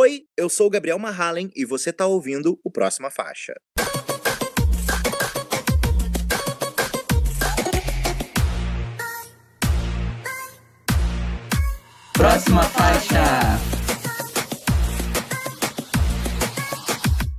Oi, eu sou o Gabriel Mahalen e você tá ouvindo o Próxima Faixa. Próxima faixa.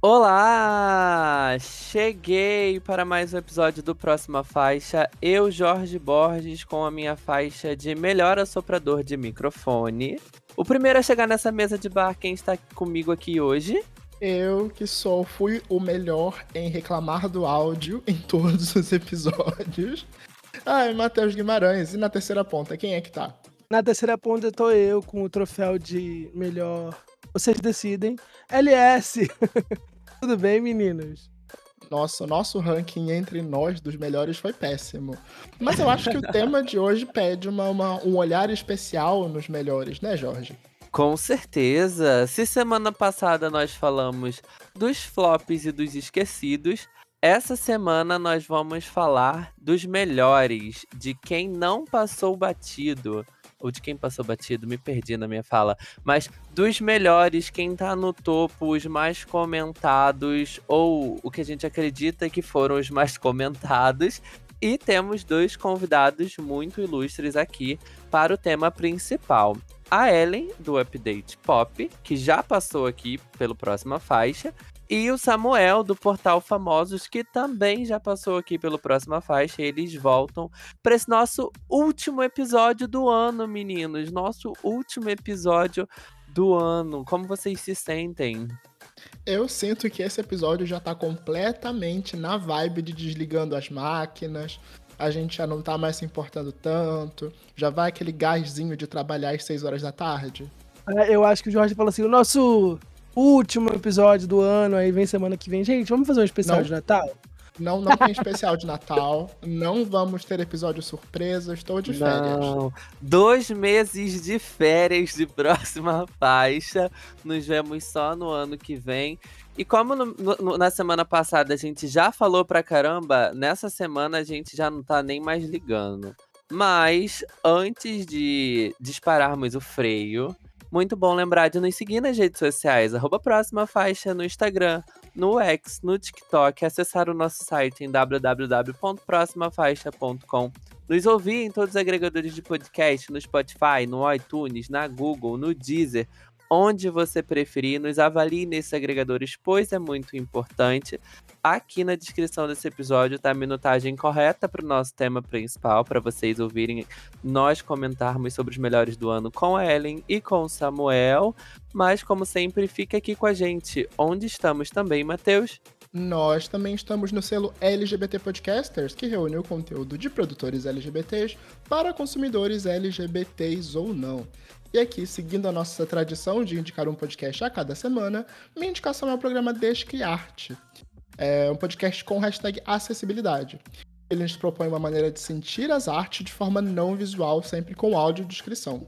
Olá! Cheguei para mais um episódio do Próxima Faixa. Eu, Jorge Borges, com a minha faixa de melhor assoprador de microfone. O primeiro a chegar nessa mesa de bar, quem está comigo aqui hoje? Eu, que só fui o melhor em reclamar do áudio em todos os episódios. Ai, Matheus Guimarães. E na terceira ponta, quem é que tá? Na terceira ponta tô eu com o troféu de melhor. Vocês decidem. LS! Tudo bem, meninos? Nossa, o nosso ranking entre nós dos melhores foi péssimo. Mas eu acho que o tema de hoje pede uma, uma, um olhar especial nos melhores, né, Jorge? Com certeza! Se semana passada nós falamos dos flops e dos esquecidos, essa semana nós vamos falar dos melhores, de quem não passou batido ou de quem passou batido, me perdi na minha fala, mas dos melhores, quem tá no topo, os mais comentados, ou o que a gente acredita que foram os mais comentados. E temos dois convidados muito ilustres aqui para o tema principal. A Ellen, do Update Pop, que já passou aqui pelo próxima faixa, e o Samuel, do Portal Famosos, que também já passou aqui pelo Próxima Faixa. Eles voltam para esse nosso último episódio do ano, meninos. Nosso último episódio do ano. Como vocês se sentem? Eu sinto que esse episódio já tá completamente na vibe de desligando as máquinas. A gente já não tá mais se importando tanto. Já vai aquele gásinho de trabalhar às 6 horas da tarde. É, eu acho que o Jorge falou assim: o nosso último episódio do ano, aí vem semana que vem. Gente, vamos fazer um especial não, de Natal? Não, não tem especial de Natal. Não vamos ter episódio surpresa. Estou de férias. Não. Dois meses de férias de próxima faixa. Nos vemos só no ano que vem. E como no, no, na semana passada a gente já falou pra caramba, nessa semana a gente já não tá nem mais ligando. Mas antes de dispararmos o freio, muito bom lembrar de nos seguir nas redes sociais, arroba próxima faixa no Instagram, no X, no TikTok, acessar o nosso site em www.proximafaixa.com. Nos ouvir em todos os agregadores de podcast, no Spotify, no iTunes, na Google, no Deezer, onde você preferir, nos avalie nesses agregadores, pois é muito importante. Aqui na descrição desse episódio tá a minutagem correta para o nosso tema principal, para vocês ouvirem nós comentarmos sobre os melhores do ano com a Ellen e com o Samuel. Mas, como sempre, fica aqui com a gente. Onde estamos também, Matheus? Nós também estamos no selo LGBT Podcasters, que reúne o conteúdo de produtores LGBTs para consumidores LGBTs ou não. E aqui, seguindo a nossa tradição de indicar um podcast a cada semana, minha indicação é o programa Descriarte. É um podcast com hashtag acessibilidade. Ele nos propõe uma maneira de sentir as artes de forma não visual, sempre com áudio descrição.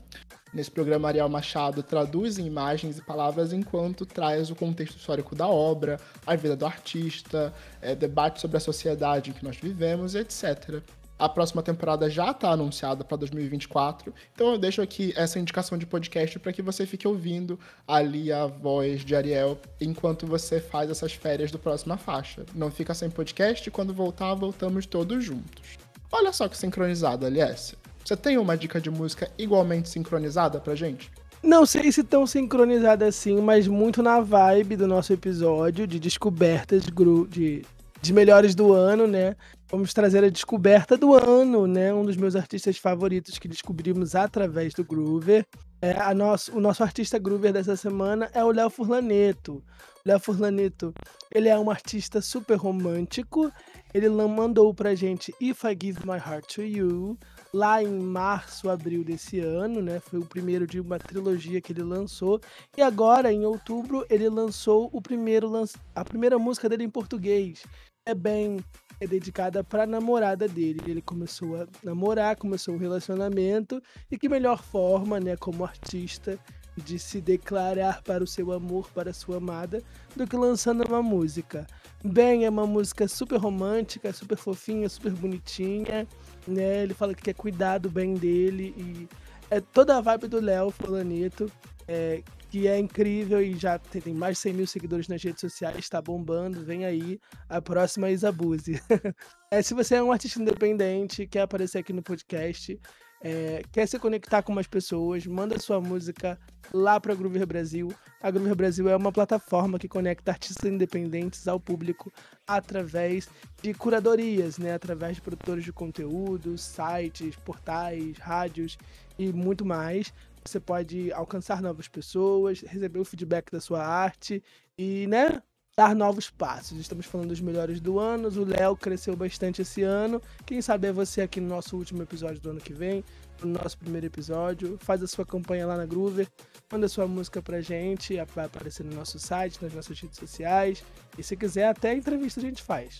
Nesse programa, Ariel Machado traduz em imagens e palavras enquanto traz o contexto histórico da obra, a vida do artista, é, debate sobre a sociedade em que nós vivemos, etc. A próxima temporada já está anunciada para 2024, então eu deixo aqui essa indicação de podcast para que você fique ouvindo ali a voz de Ariel enquanto você faz essas férias do próxima faixa. Não fica sem podcast e quando voltar, voltamos todos juntos. Olha só que sincronizado, aliás. Você tem uma dica de música igualmente sincronizada pra gente? Não sei se tão sincronizada assim, mas muito na vibe do nosso episódio de descobertas de, de melhores do ano, né? Vamos trazer a descoberta do ano, né? Um dos meus artistas favoritos que descobrimos através do Groover. É, a nosso, o nosso artista Groover dessa semana é o Léo Furlaneto. Léo Furlaneto, ele é um artista super romântico. Ele mandou pra gente If I Give My Heart to You, lá em março, abril desse ano, né? Foi o primeiro de uma trilogia que ele lançou. E agora, em outubro, ele lançou o primeiro a primeira música dele em português. É bem é dedicada para a namorada dele. Ele começou a namorar, começou um relacionamento e que melhor forma, né, como artista, de se declarar para o seu amor, para a sua amada, do que lançando uma música. Bem, é uma música super romântica, super fofinha, super bonitinha, né? Ele fala que quer cuidar do bem dele e é toda a vibe do Léo Fulaneto. É, que é incrível e já tem, mais de 100 mil seguidores nas redes sociais, está bombando. Vem aí a próxima Isabuzi. é, se você é um artista independente, quer aparecer aqui no podcast, é, quer se conectar com mais pessoas, manda sua música lá para a Groover Brasil. A Groover Brasil é uma plataforma que conecta artistas independentes ao público através de curadorias, né? através de produtores de conteúdo, sites, portais, rádios e muito mais. Você pode alcançar novas pessoas, receber o feedback da sua arte e, né, dar novos passos. Estamos falando dos melhores do ano. O Léo cresceu bastante esse ano. Quem sabe é você aqui no nosso último episódio do ano que vem, no nosso primeiro episódio. Faz a sua campanha lá na Groover, manda sua música pra gente, vai aparecer no nosso site, nas nossas redes sociais. E se quiser, até entrevista a gente faz.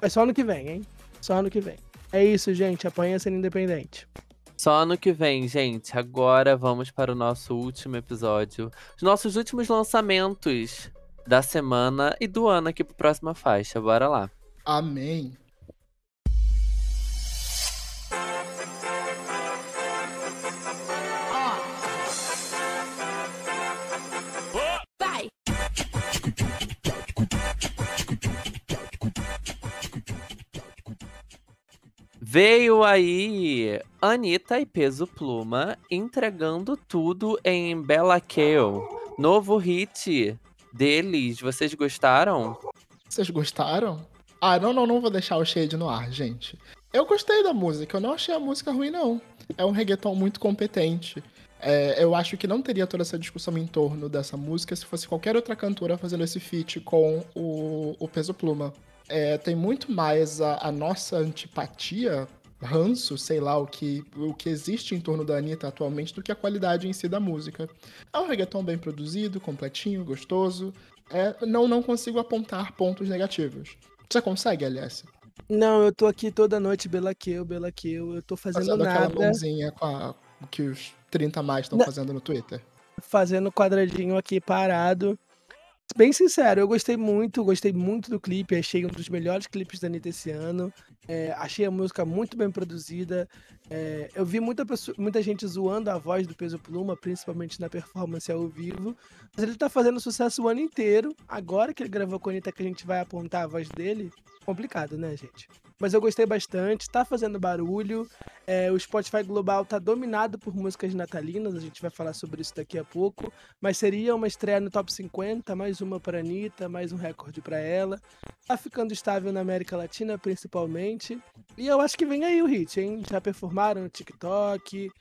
É só ano que vem, hein? Só ano que vem. É isso, gente. Apanha sendo independente. Só ano que vem, gente. Agora vamos para o nosso último episódio. Os nossos últimos lançamentos da semana e do ano aqui pro próxima faixa. Bora lá. Amém. Veio aí Anitta e Peso Pluma entregando tudo em Bella Kill. Novo hit deles. Vocês gostaram? Vocês gostaram? Ah, não, não, não vou deixar o shade no ar, gente. Eu gostei da música, eu não achei a música ruim, não. É um reggaeton muito competente. É, eu acho que não teria toda essa discussão em torno dessa música se fosse qualquer outra cantora fazendo esse feat com o, o Peso Pluma. É, tem muito mais a, a nossa antipatia ranço, sei lá, o que, o que existe em torno da Anitta atualmente do que a qualidade em si da música. É um reggaeton bem produzido, completinho, gostoso. É, não, não consigo apontar pontos negativos. Você consegue, Aliás? Não, eu tô aqui toda noite, Bela Kill, Bela Kill. Eu tô fazendo, fazendo nada. aquela mãozinha com a, que os 30 mais estão fazendo no Twitter. Fazendo quadradinho aqui parado. Bem sincero, eu gostei muito, gostei muito do clipe, achei um dos melhores clipes da Anitta esse ano. É, achei a música muito bem produzida. É, eu vi muita, pessoa, muita gente zoando a voz do Peso Pluma, principalmente na performance ao vivo. Mas ele tá fazendo sucesso o ano inteiro. Agora que ele gravou com a Anitta, que a gente vai apontar a voz dele, complicado, né, gente? Mas eu gostei bastante, tá fazendo barulho. É, o Spotify Global tá dominado por músicas natalinas, a gente vai falar sobre isso daqui a pouco. Mas seria uma estreia no top 50, mais uma para Anitta, mais um recorde para ela. Tá ficando estável na América Latina, principalmente. E eu acho que vem aí o hit, hein? Já performaram no TikTok,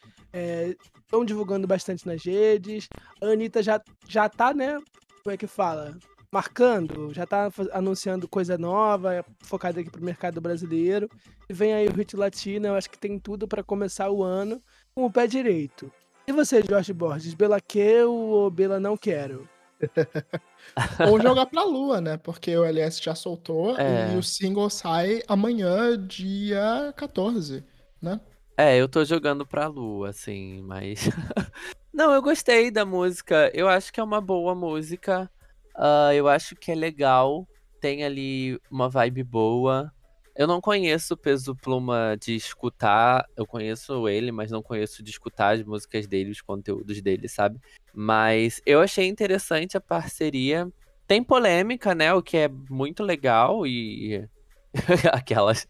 estão é, divulgando bastante nas redes. A Anitta já, já tá, né? Como é que fala? Marcando, já tá anunciando coisa nova, focada aqui pro mercado brasileiro. E vem aí o Hit Latino, eu acho que tem tudo para começar o ano com o pé direito. E você, Jorge Borges, Bela quero ou Bela não quero? ou jogar pra lua, né? Porque o LS já soltou é. e o single sai amanhã, dia 14, né? É, eu tô jogando pra lua, assim, mas. não, eu gostei da música. Eu acho que é uma boa música. Uh, eu acho que é legal, tem ali uma vibe boa. Eu não conheço o Peso Pluma de escutar, eu conheço ele, mas não conheço de escutar as músicas dele, os conteúdos dele, sabe? Mas eu achei interessante a parceria. Tem polêmica, né? O que é muito legal e aquelas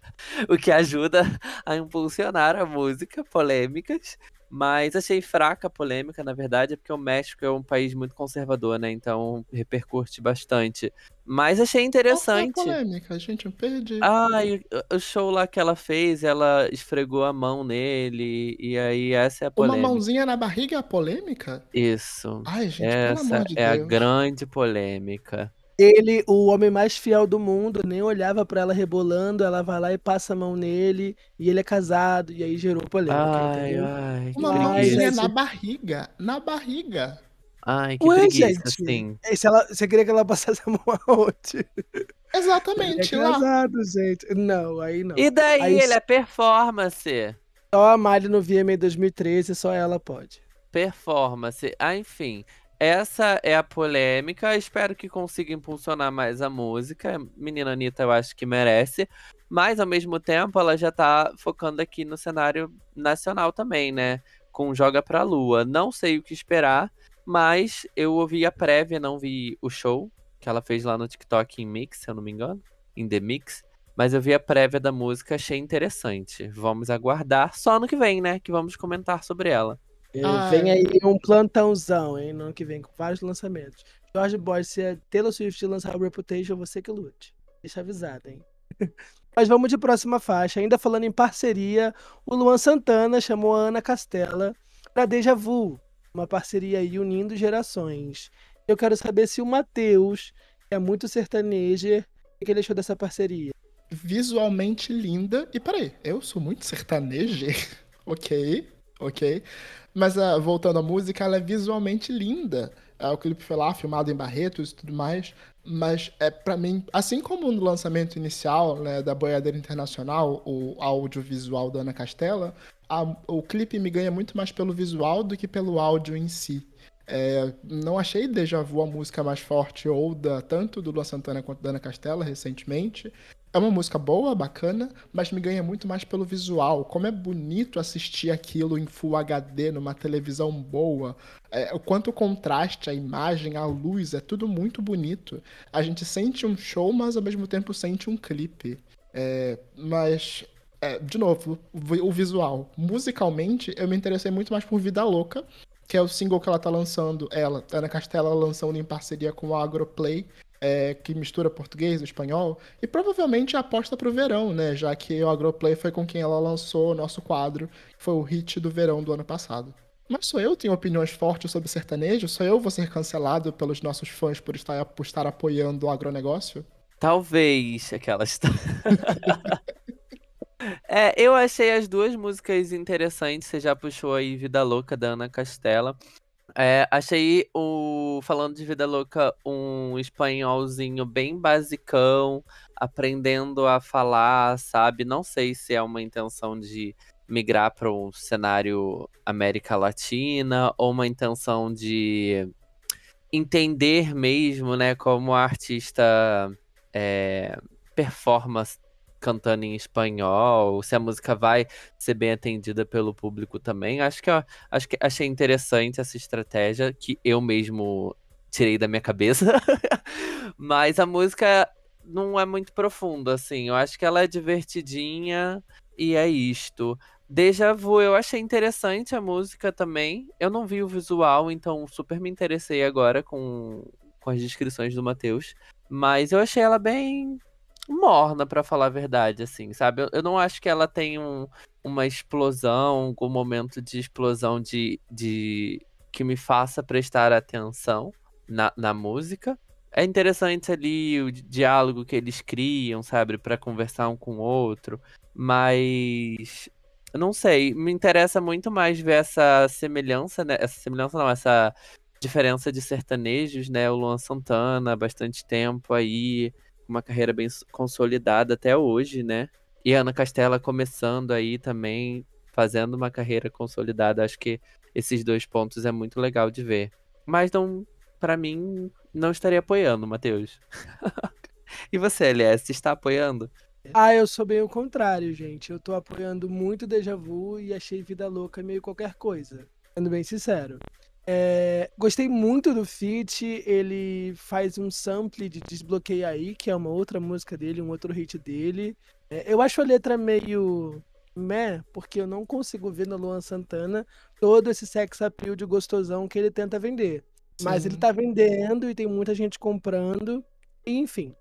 o que ajuda a impulsionar a música, polêmicas. Mas achei fraca a polêmica, na verdade, é porque o México é um país muito conservador, né? Então repercute bastante. Mas achei interessante. Qual foi a polêmica, gente? Eu perdi. Ah, o show lá que ela fez, ela esfregou a mão nele, e aí essa é a polêmica. Uma mãozinha na barriga é a polêmica? Isso. Ai, gente, essa pelo amor de é Deus. a grande polêmica. Ele, o homem mais fiel do mundo, nem olhava para ela rebolando, ela vai lá e passa a mão nele, e ele é casado, e aí gerou polêmica. Ai, ai, Uma mãozinha na barriga, na barriga. Ai, que Ué, preguiça, gente, assim. Se ela, você queria que ela passasse a mão aonde? Exatamente, ele é casado, lá. gente. Não, aí não. E daí, aí, ele é performance. Só a Miley no VMA 2013, só ela pode. Performance. Ah, enfim. Essa é a polêmica. Espero que consiga impulsionar mais a música. Menina Anitta, eu acho que merece. Mas, ao mesmo tempo, ela já tá focando aqui no cenário nacional também, né? Com Joga Pra Lua. Não sei o que esperar. Mas eu ouvi a prévia, não vi o show que ela fez lá no TikTok em Mix, se eu não me engano, em The Mix. Mas eu vi a prévia da música, achei interessante. Vamos aguardar só ano que vem, né? Que vamos comentar sobre ela. É, vem aí um plantãozão, hein? No ano que vem, com vários lançamentos. George Boy, se a Taylor Swift lançar o Reputation, você que lute. Deixa avisado, hein? Mas vamos de próxima faixa. Ainda falando em parceria, o Luan Santana chamou a Ana Castela para Deja Vu, uma parceria aí unindo gerações. Eu quero saber se o Matheus, que é muito sertanejo, o que ele achou dessa parceria? visualmente linda. E peraí, eu sou muito sertanejo. ok, ok. Mas uh, voltando à música, ela é visualmente linda. Uh, o clipe foi lá, filmado em Barretos e tudo mais. Mas é para mim, assim como no lançamento inicial né, da Boiadeira Internacional, o audiovisual da Ana Castela, a, o clipe me ganha muito mais pelo visual do que pelo áudio em si. É, não achei Deja Vu a música mais forte ou da, tanto do Luan Santana quanto da Ana Castela recentemente. É uma música boa, bacana, mas me ganha muito mais pelo visual. Como é bonito assistir aquilo em Full HD, numa televisão boa. É, o quanto contraste, a imagem, a luz, é tudo muito bonito. A gente sente um show, mas ao mesmo tempo sente um clipe. É, mas, é, de novo, o visual. Musicalmente, eu me interessei muito mais por Vida Louca, que é o single que ela tá lançando, ela, Ana Castela lançando em parceria com a Agroplay, é, que mistura português e espanhol, e provavelmente aposta pro verão, né? Já que o Agroplay foi com quem ela lançou o nosso quadro, que foi o hit do verão do ano passado. Mas sou eu tenho opiniões fortes sobre sertanejo? Sou eu vou ser cancelado pelos nossos fãs por estar, por estar apoiando o agronegócio? Talvez aquelas. é, eu achei as duas músicas interessantes. Você já puxou aí Vida Louca da Ana Castela. É, achei o falando de vida louca um espanholzinho bem basicão, aprendendo a falar, sabe? Não sei se é uma intenção de migrar para um cenário América Latina ou uma intenção de entender mesmo, né, como a artista é, performa cantando em espanhol, se a música vai ser bem atendida pelo público também. Acho que, acho que achei interessante essa estratégia que eu mesmo tirei da minha cabeça. Mas a música não é muito profunda, assim. Eu acho que ela é divertidinha e é isto. Deja Vu, eu achei interessante a música também. Eu não vi o visual, então super me interessei agora com, com as descrições do Matheus. Mas eu achei ela bem morna, para falar a verdade, assim, sabe? Eu, não acho que ela tem um, uma explosão, um momento de explosão de, de que me faça prestar atenção na, na música. É interessante ali o diálogo que eles criam, sabe, para conversar um com o outro, mas não sei, me interessa muito mais ver essa semelhança, né? Essa semelhança não, essa diferença de sertanejos, né? O Luan Santana, bastante tempo aí, uma carreira bem consolidada até hoje, né? E a Ana Castela começando aí também, fazendo uma carreira consolidada. Acho que esses dois pontos é muito legal de ver. Mas não, para mim, não estaria apoiando, Matheus. e você, LS, está apoiando? Ah, eu sou bem o contrário, gente. Eu tô apoiando muito Deja Vu e achei Vida Louca meio qualquer coisa. Sendo bem sincero. É, gostei muito do feat. Ele faz um sample de Desbloqueia Aí, que é uma outra música dele, um outro hit dele. É, eu acho a letra meio meh, porque eu não consigo ver no Luan Santana todo esse sex appeal de gostosão que ele tenta vender. Sim. Mas ele tá vendendo e tem muita gente comprando. enfim.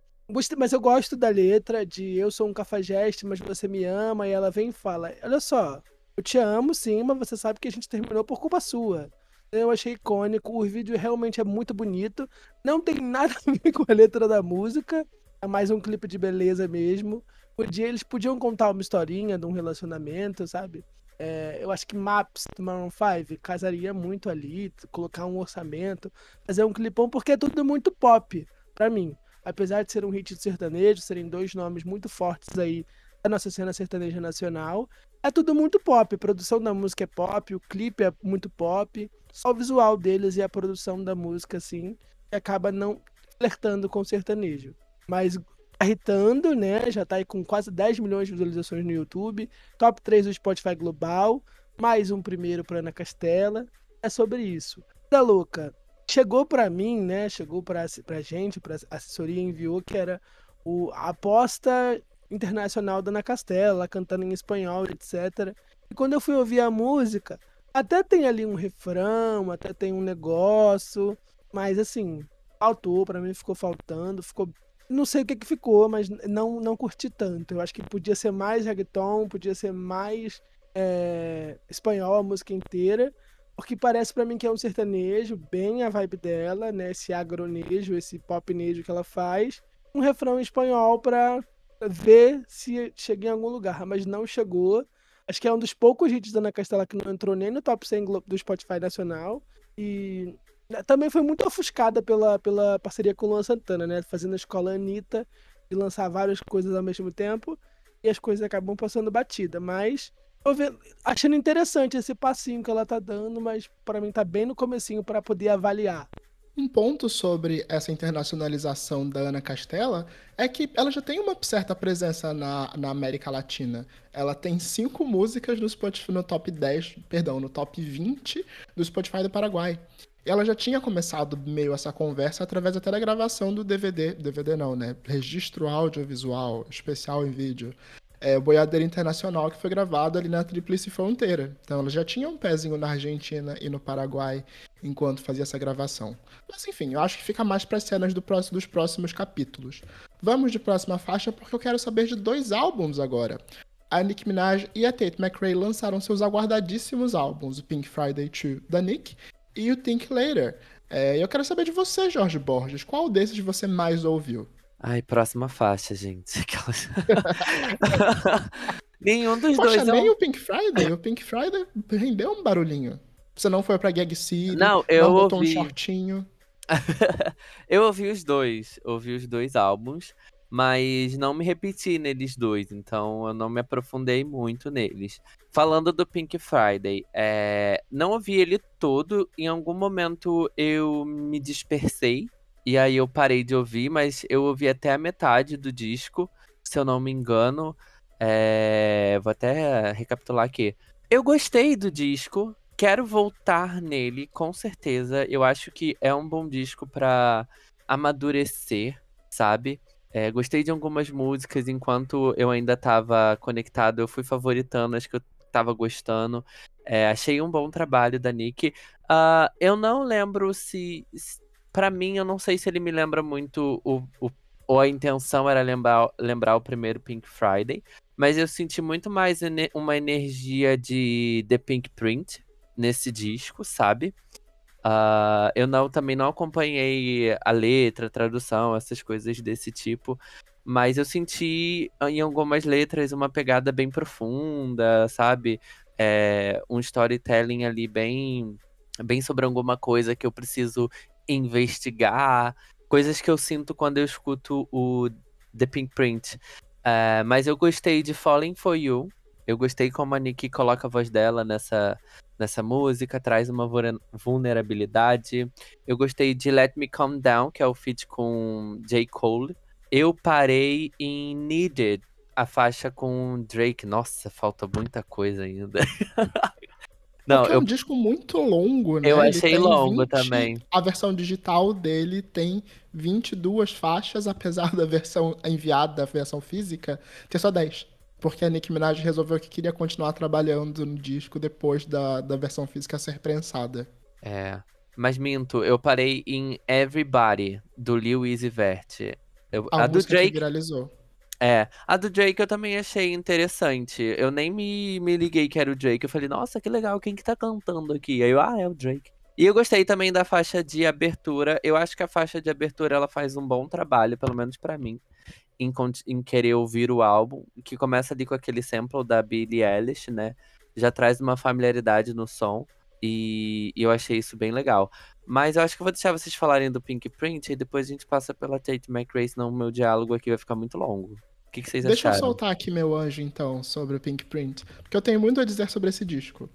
Mas eu gosto da letra de eu sou um cafajeste, mas você me ama. E ela vem e fala: Olha só, eu te amo sim, mas você sabe que a gente terminou por culpa sua. Eu achei icônico. O vídeo realmente é muito bonito. Não tem nada a ver com a letra da música. É mais um clipe de beleza mesmo. Podia, eles podiam contar uma historinha de um relacionamento, sabe? É, eu acho que Maps do Maroon 5 casaria muito ali, colocar um orçamento, fazer um clipão, porque é tudo muito pop, para mim. Apesar de ser um hit de sertanejo, serem dois nomes muito fortes aí da nossa cena sertaneja nacional, é tudo muito pop. A produção da música é pop, o clipe é muito pop. Só o visual deles e a produção da música, assim, acaba não flertando com o sertanejo. Mas tá irritando, né? Já tá aí com quase 10 milhões de visualizações no YouTube. Top 3 do Spotify Global. Mais um primeiro para Ana Castela. É sobre isso. da louca. Chegou pra mim, né? Chegou pra, pra gente, pra assessoria enviou que era o, aposta internacional da Ana Castela, cantando em espanhol, etc. E quando eu fui ouvir a música, até tem ali um refrão, até tem um negócio, mas assim, faltou, para mim ficou faltando, ficou não sei o que, que ficou, mas não não curti tanto. Eu acho que podia ser mais reggaeton, podia ser mais é, espanhol a música inteira, porque parece para mim que é um sertanejo, bem a vibe dela, né? Esse agronejo, esse popnejo que ela faz. Um refrão em espanhol para ver se chega em algum lugar, mas não chegou. Acho que é um dos poucos hits da Ana Castela que não entrou nem no top 100 do Spotify nacional. E né, também foi muito ofuscada pela, pela parceria com o Luan Santana, né? Fazendo a escola Anitta e lançar várias coisas ao mesmo tempo. E as coisas acabam passando batida. Mas achando interessante esse passinho que ela tá dando, mas para mim tá bem no comecinho para poder avaliar. Um ponto sobre essa internacionalização da Ana Castela é que ela já tem uma certa presença na, na América Latina. Ela tem cinco músicas no, Spotify, no top 10, perdão, no top 20 do Spotify do Paraguai. Ela já tinha começado meio essa conversa através até da gravação do DVD, DVD não, né? Registro audiovisual, especial em vídeo, é, Boiadeira Internacional, que foi gravado ali na Tríplice Fronteira. Então ela já tinha um pezinho na Argentina e no Paraguai enquanto fazia essa gravação. Mas enfim, eu acho que fica mais para cenas do próximo, dos próximos capítulos. Vamos de próxima faixa porque eu quero saber de dois álbuns agora. A Nicki Minaj e a Tate McRae lançaram seus aguardadíssimos álbuns, o Pink Friday 2 da Nick e o Think Later. É, eu quero saber de você, Jorge Borges, qual desses você mais ouviu? Ai, próxima faixa, gente. Nenhum dos Poxa, dois. nem é um... o Pink Friday. O Pink Friday rendeu um barulhinho. Você não foi pra Gag City, não, eu não botou ouvi... um shortinho. eu ouvi os dois. Ouvi os dois álbuns, mas não me repeti neles dois. Então eu não me aprofundei muito neles. Falando do Pink Friday, é... não ouvi ele todo. Em algum momento eu me dispersei e aí eu parei de ouvir, mas eu ouvi até a metade do disco, se eu não me engano. É... Vou até recapitular aqui. Eu gostei do disco, quero voltar nele, com certeza. Eu acho que é um bom disco para amadurecer, sabe? É, gostei de algumas músicas enquanto eu ainda estava conectado, eu fui favoritando as que eu estava gostando. É, achei um bom trabalho da Nick. Uh, eu não lembro se, se para mim, eu não sei se ele me lembra muito o, o ou a intenção era lembrar, lembrar o primeiro Pink Friday, mas eu senti muito mais uma energia de The Pink Print nesse disco, sabe? Uh, eu não também não acompanhei a letra, a tradução, essas coisas desse tipo, mas eu senti em algumas letras uma pegada bem profunda, sabe? É, um storytelling ali bem, bem sobre alguma coisa que eu preciso investigar, coisas que eu sinto quando eu escuto o The Pink Print. Uh, mas eu gostei de Falling For You. Eu gostei como a Nick coloca a voz dela nessa, nessa música, traz uma vulnerabilidade. Eu gostei de Let Me Calm Down, que é o feat com J. Cole. Eu parei em Needed, a faixa com Drake. Nossa, falta muita coisa ainda. Não, Porque é um disco muito longo, né? Eu achei longo 20, também. A versão digital dele tem 22 faixas, apesar da versão enviada, da versão física, ter só 10. Porque a Nicki Minaj resolveu que queria continuar trabalhando no disco depois da, da versão física ser prensada. É. Mas minto, eu parei em Everybody, do Lil Uzi Vert. Eu, a, a do Drake viralizou. É, a do Drake eu também achei interessante. Eu nem me, me liguei que era o Drake. Eu falei, nossa, que legal, quem que tá cantando aqui? Aí eu, ah, é o Drake. E eu gostei também da faixa de abertura. Eu acho que a faixa de abertura ela faz um bom trabalho, pelo menos para mim, em, em, querer ouvir o álbum, que começa ali com aquele sample da Billie Eilish, né? Já traz uma familiaridade no som. E, e eu achei isso bem legal. Mas eu acho que eu vou deixar vocês falarem do Pink Print e depois a gente passa pela Tate McRae, senão o meu diálogo aqui vai ficar muito longo. O que, que vocês Deixa acharam? Deixa eu soltar aqui meu anjo, então, sobre o Pink Print. Porque eu tenho muito a dizer sobre esse disco.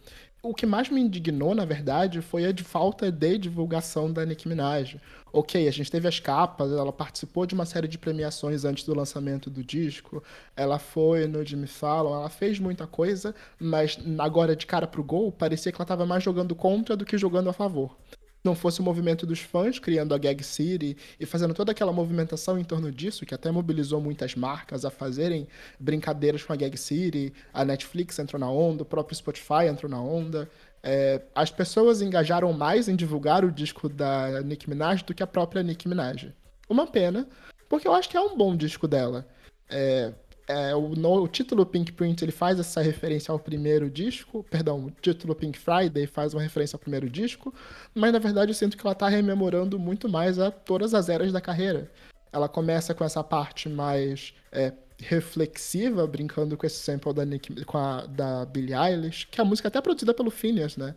O que mais me indignou, na verdade, foi a de falta de divulgação da Nicki Minaj. Ok, a gente teve as capas, ela participou de uma série de premiações antes do lançamento do disco, ela foi no Jimmy Fallon, ela fez muita coisa, mas agora de cara pro gol, parecia que ela estava mais jogando contra do que jogando a favor. Não fosse o movimento dos fãs criando a Gag City e fazendo toda aquela movimentação em torno disso, que até mobilizou muitas marcas a fazerem brincadeiras com a Gag City, a Netflix entrou na onda, o próprio Spotify entrou na onda. É, as pessoas engajaram mais em divulgar o disco da Nicki Minaj do que a própria Nicki Minaj. Uma pena, porque eu acho que é um bom disco dela. É, é, o, no, o, título Pink Print ele faz essa referência ao primeiro disco, perdão, o título Pink Friday faz uma referência ao primeiro disco, mas na verdade eu sinto que ela está rememorando muito mais a todas as eras da carreira. Ela começa com essa parte mais é, reflexiva, brincando com esse sample da, Nick, com a, da Billie Eilish, que a música é até produzida pelo Phineas, né?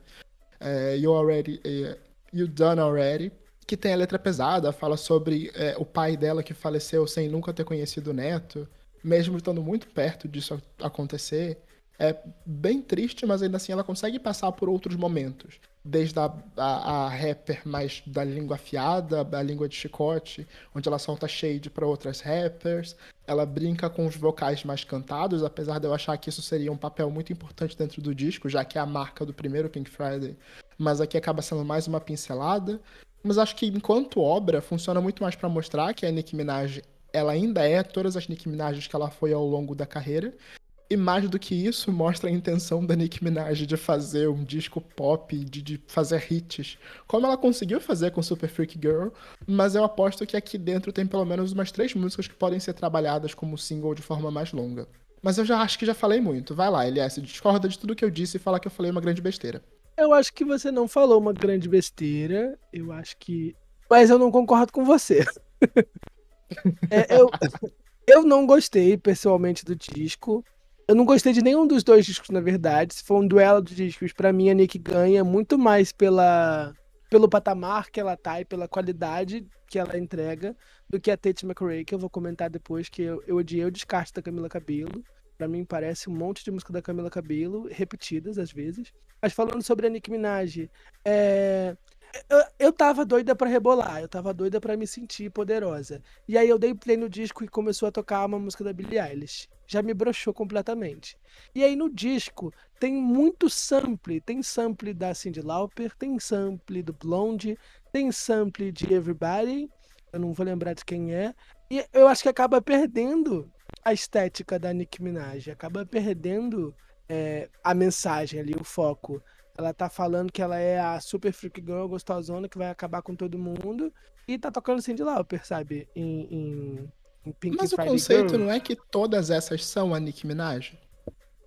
É, you Already, é, You Done Already, que tem a letra pesada, fala sobre é, o pai dela que faleceu sem nunca ter conhecido o neto mesmo estando muito perto disso acontecer, é bem triste, mas ainda assim ela consegue passar por outros momentos. Desde a, a, a rapper mais da língua afiada, da língua de chicote, onde ela solta shade para outras rappers. Ela brinca com os vocais mais cantados, apesar de eu achar que isso seria um papel muito importante dentro do disco, já que é a marca do primeiro Pink Friday. Mas aqui acaba sendo mais uma pincelada. Mas acho que enquanto obra, funciona muito mais para mostrar que a Nicki Minaj ela ainda é todas as Nicki Minaj que ela foi ao longo da carreira. E mais do que isso, mostra a intenção da Nicki Minaj de fazer um disco pop, de, de, fazer hits, como ela conseguiu fazer com Super Freak Girl, mas eu aposto que aqui dentro tem pelo menos umas três músicas que podem ser trabalhadas como single de forma mais longa. Mas eu já acho que já falei muito. Vai lá, Elias, discorda de tudo que eu disse e fala que eu falei uma grande besteira. Eu acho que você não falou uma grande besteira. Eu acho que. Mas eu não concordo com você. É, eu, eu não gostei, pessoalmente, do disco. Eu não gostei de nenhum dos dois discos, na verdade. Se for um duelo de discos, para mim a Nick ganha muito mais pela, pelo patamar que ela tá e pela qualidade que ela entrega do que a Tate McRae, que eu vou comentar depois, que eu, eu odiei o descarte da Camila Cabello. Pra mim parece um monte de música da Camila Cabello, repetidas às vezes. Mas falando sobre a Nicki Minaj, é eu, eu tava doida para rebolar, eu tava doida para me sentir poderosa. E aí eu dei play no disco e começou a tocar uma música da Billie Eilish. Já me broxou completamente. E aí no disco tem muito sample, tem sample da Cyndi Lauper, tem sample do Blonde, tem sample de Everybody, eu não vou lembrar de quem é. E eu acho que acaba perdendo a estética da Nicki Minaj, acaba perdendo é, a mensagem ali, o foco. Ela tá falando que ela é a super freak girl gostosona que vai acabar com todo mundo. E tá tocando Cindy Lauper, sabe? Em, em, em Pink Mas Friday o conceito Girl. não é que todas essas são a Nicki Minaj?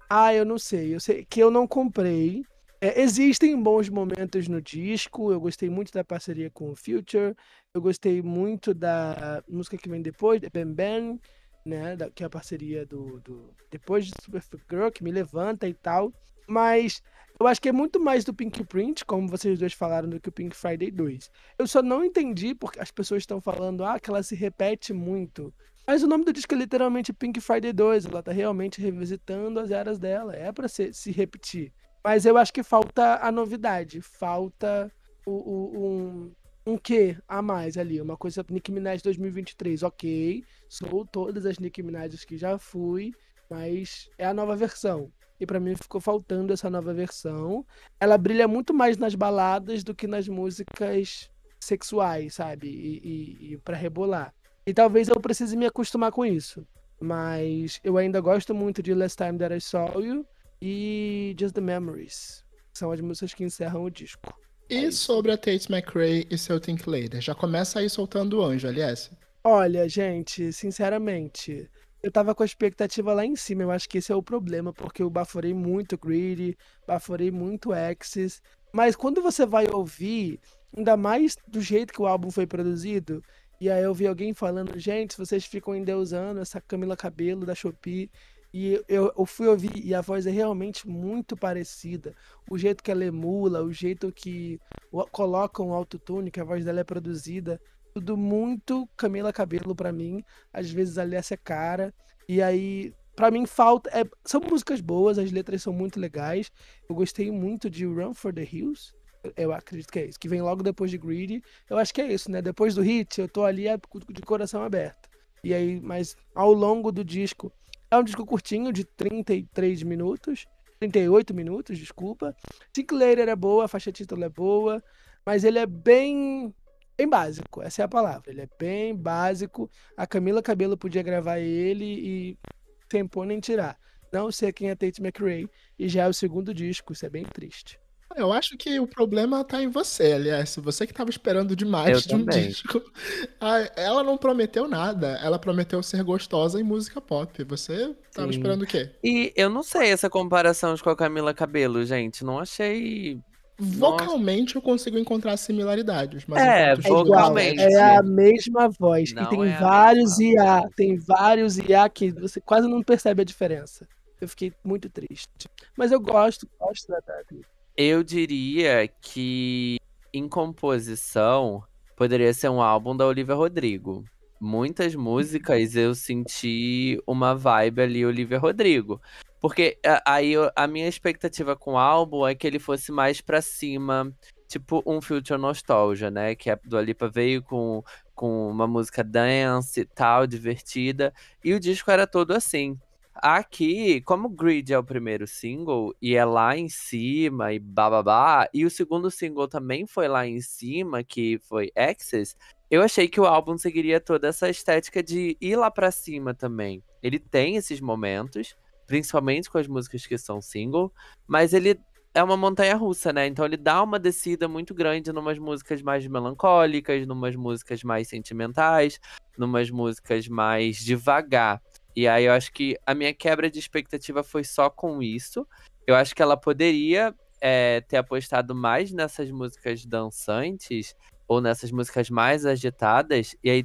Ah, eu não sei. Eu sei que eu não comprei. É, existem bons momentos no disco. Eu gostei muito da parceria com o Future. Eu gostei muito da música que vem depois, The Ben Ben, né? Da, que é a parceria do, do depois de Super Freak Girl, que me levanta e tal. Mas eu acho que é muito mais do Pink Print, como vocês dois falaram, do que o Pink Friday 2. Eu só não entendi porque as pessoas estão falando ah, que ela se repete muito. Mas o nome do disco é literalmente Pink Friday 2. Ela tá realmente revisitando as eras dela. É para se, se repetir. Mas eu acho que falta a novidade. Falta o, o, um, um quê a mais ali. Uma coisa Nick Minaj 2023. Ok, sou todas as Nick Minaj que já fui. Mas é a nova versão. E para mim ficou faltando essa nova versão. Ela brilha muito mais nas baladas do que nas músicas sexuais, sabe? E, e, e para rebolar. E talvez eu precise me acostumar com isso. Mas eu ainda gosto muito de Last Time That I Saw You e Just the Memories. São as músicas que encerram o disco. E é sobre a Tate McRae e seu Think Later? Já começa aí soltando o anjo, aliás. Olha, gente, sinceramente, eu tava com a expectativa lá em cima. Eu acho que esse é o problema, porque eu baforei muito Greedy, baforei muito Axis. Mas quando você vai ouvir, ainda mais do jeito que o álbum foi produzido, e aí eu vi alguém falando, gente, vocês ficam endeusando essa Camila Cabelo da Shopee. E eu, eu fui ouvir, e a voz é realmente muito parecida. O jeito que ela emula, o jeito que colocam o autotune, que a voz dela é produzida, tudo muito Camila Cabelo para mim. Às vezes ali essa cara. E aí, para mim, falta. É, são músicas boas, as letras são muito legais. Eu gostei muito de Run for the Hills. Eu acredito que é isso. Que vem logo depois de Greedy. Eu acho que é isso, né? Depois do hit, eu tô ali de coração aberto. E aí, mas ao longo do disco. É um disco curtinho, de 33 minutos. 38 minutos, desculpa. Sinclair é boa, a faixa título é boa. Mas ele é bem. Bem básico, essa é a palavra. Ele é bem básico. A Camila Cabelo podia gravar ele e sem pôr nem tirar. Não sei quem é Tate McRae. E já é o segundo disco, isso é bem triste. Eu acho que o problema tá em você, aliás. Você que tava esperando demais Eu de um também. disco. Ah, Ela não prometeu nada. Ela prometeu ser gostosa em música pop. Você tava Sim. esperando o quê? E eu não sei essa comparação com a Camila Cabelo, gente. Não achei. Vocalmente eu consigo encontrar similaridades, mas É, enquanto É Vocalmente. é a mesma voz. Não e tem é a vários mesma IA, voz. tem vários IA que você quase não percebe a diferença. Eu fiquei muito triste. Mas eu gosto, gosto da da atriz. Eu diria que em composição poderia ser um álbum da Olivia Rodrigo. Muitas músicas eu senti uma vibe ali Olivia Rodrigo. Porque aí a minha expectativa com o álbum é que ele fosse mais pra cima, tipo um Future Nostalgia, né? Que a Dua Lipa veio com, com uma música dance e tal, divertida. E o disco era todo assim. Aqui, como Grid é o primeiro single e é lá em cima e bababá, e o segundo single também foi lá em cima, que foi Access, eu achei que o álbum seguiria toda essa estética de ir lá pra cima também. Ele tem esses momentos, principalmente com as músicas que são single, mas ele é uma montanha russa, né? Então ele dá uma descida muito grande numas músicas mais melancólicas, numas músicas mais sentimentais, numas músicas mais devagar. E aí eu acho que a minha quebra de expectativa foi só com isso. Eu acho que ela poderia é, ter apostado mais nessas músicas dançantes ou nessas músicas mais agitadas, e aí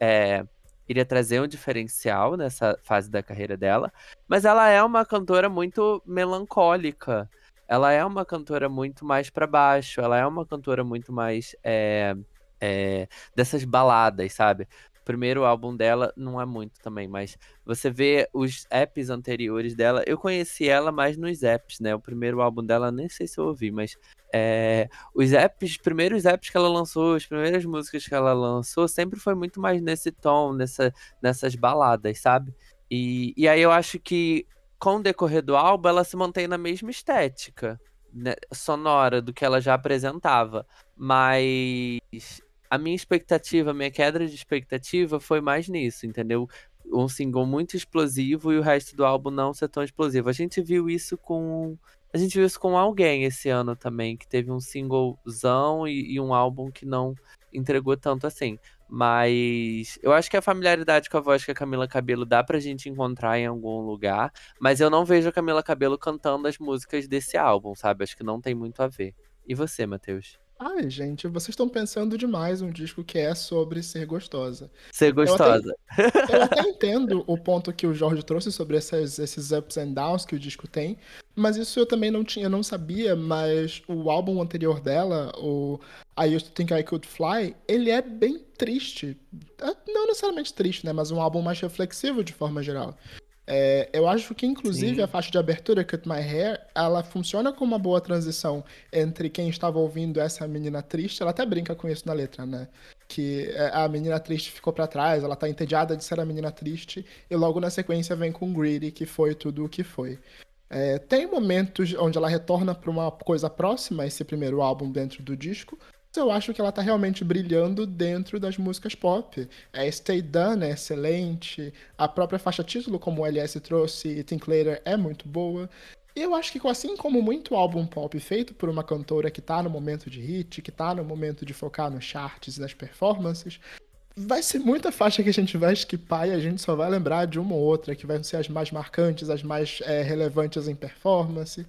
é, iria trazer um diferencial nessa fase da carreira dela. Mas ela é uma cantora muito melancólica. Ela é uma cantora muito mais pra baixo. Ela é uma cantora muito mais é, é, dessas baladas, sabe? O primeiro álbum dela não é muito também, mas você vê os apps anteriores dela. Eu conheci ela mais nos apps, né? O primeiro álbum dela, nem sei se eu ouvi, mas é, os apps, os primeiros apps que ela lançou, as primeiras músicas que ela lançou, sempre foi muito mais nesse tom, nessa, nessas baladas, sabe? E, e aí eu acho que com o decorrer do álbum, ela se mantém na mesma estética né, sonora do que ela já apresentava. Mas a minha expectativa, a minha queda de expectativa foi mais nisso, entendeu? Um single muito explosivo e o resto do álbum não ser tão explosivo. A gente viu isso com. A gente viu isso com alguém esse ano também, que teve um singlezão e, e um álbum que não entregou tanto assim. Mas eu acho que a familiaridade com a voz que a Camila Cabelo dá pra gente encontrar em algum lugar. Mas eu não vejo a Camila Cabelo cantando as músicas desse álbum, sabe? Acho que não tem muito a ver. E você, Matheus? Ai, gente, vocês estão pensando demais um disco que é sobre ser gostosa. Ser até- gostosa. Eu até entendo o ponto que o Jorge trouxe sobre essas- esses ups and downs que o disco tem, mas isso eu também não tinha, não sabia, mas o álbum anterior dela, o I Used to Think I Could Fly, ele é bem triste. É, Não necessariamente triste, né, mas um álbum mais reflexivo de forma geral. É, eu acho que, inclusive, Sim. a faixa de abertura, Cut My Hair, ela funciona como uma boa transição entre quem estava ouvindo essa menina triste, ela até brinca com isso na letra, né? Que é, a menina triste ficou pra trás, ela tá entediada de ser a menina triste, e logo na sequência vem com Greedy, que foi tudo o que foi. É, tem momentos onde ela retorna pra uma coisa próxima a esse primeiro álbum dentro do disco, eu acho que ela tá realmente brilhando dentro das músicas pop. É, Stay Done é excelente, a própria faixa título, como o LS trouxe, e Think Later é muito boa. E eu acho que assim como muito álbum pop feito por uma cantora que tá no momento de hit, que tá no momento de focar nos charts e nas performances, vai ser muita faixa que a gente vai skipar e a gente só vai lembrar de uma ou outra, que vão ser as mais marcantes, as mais é, relevantes em performance.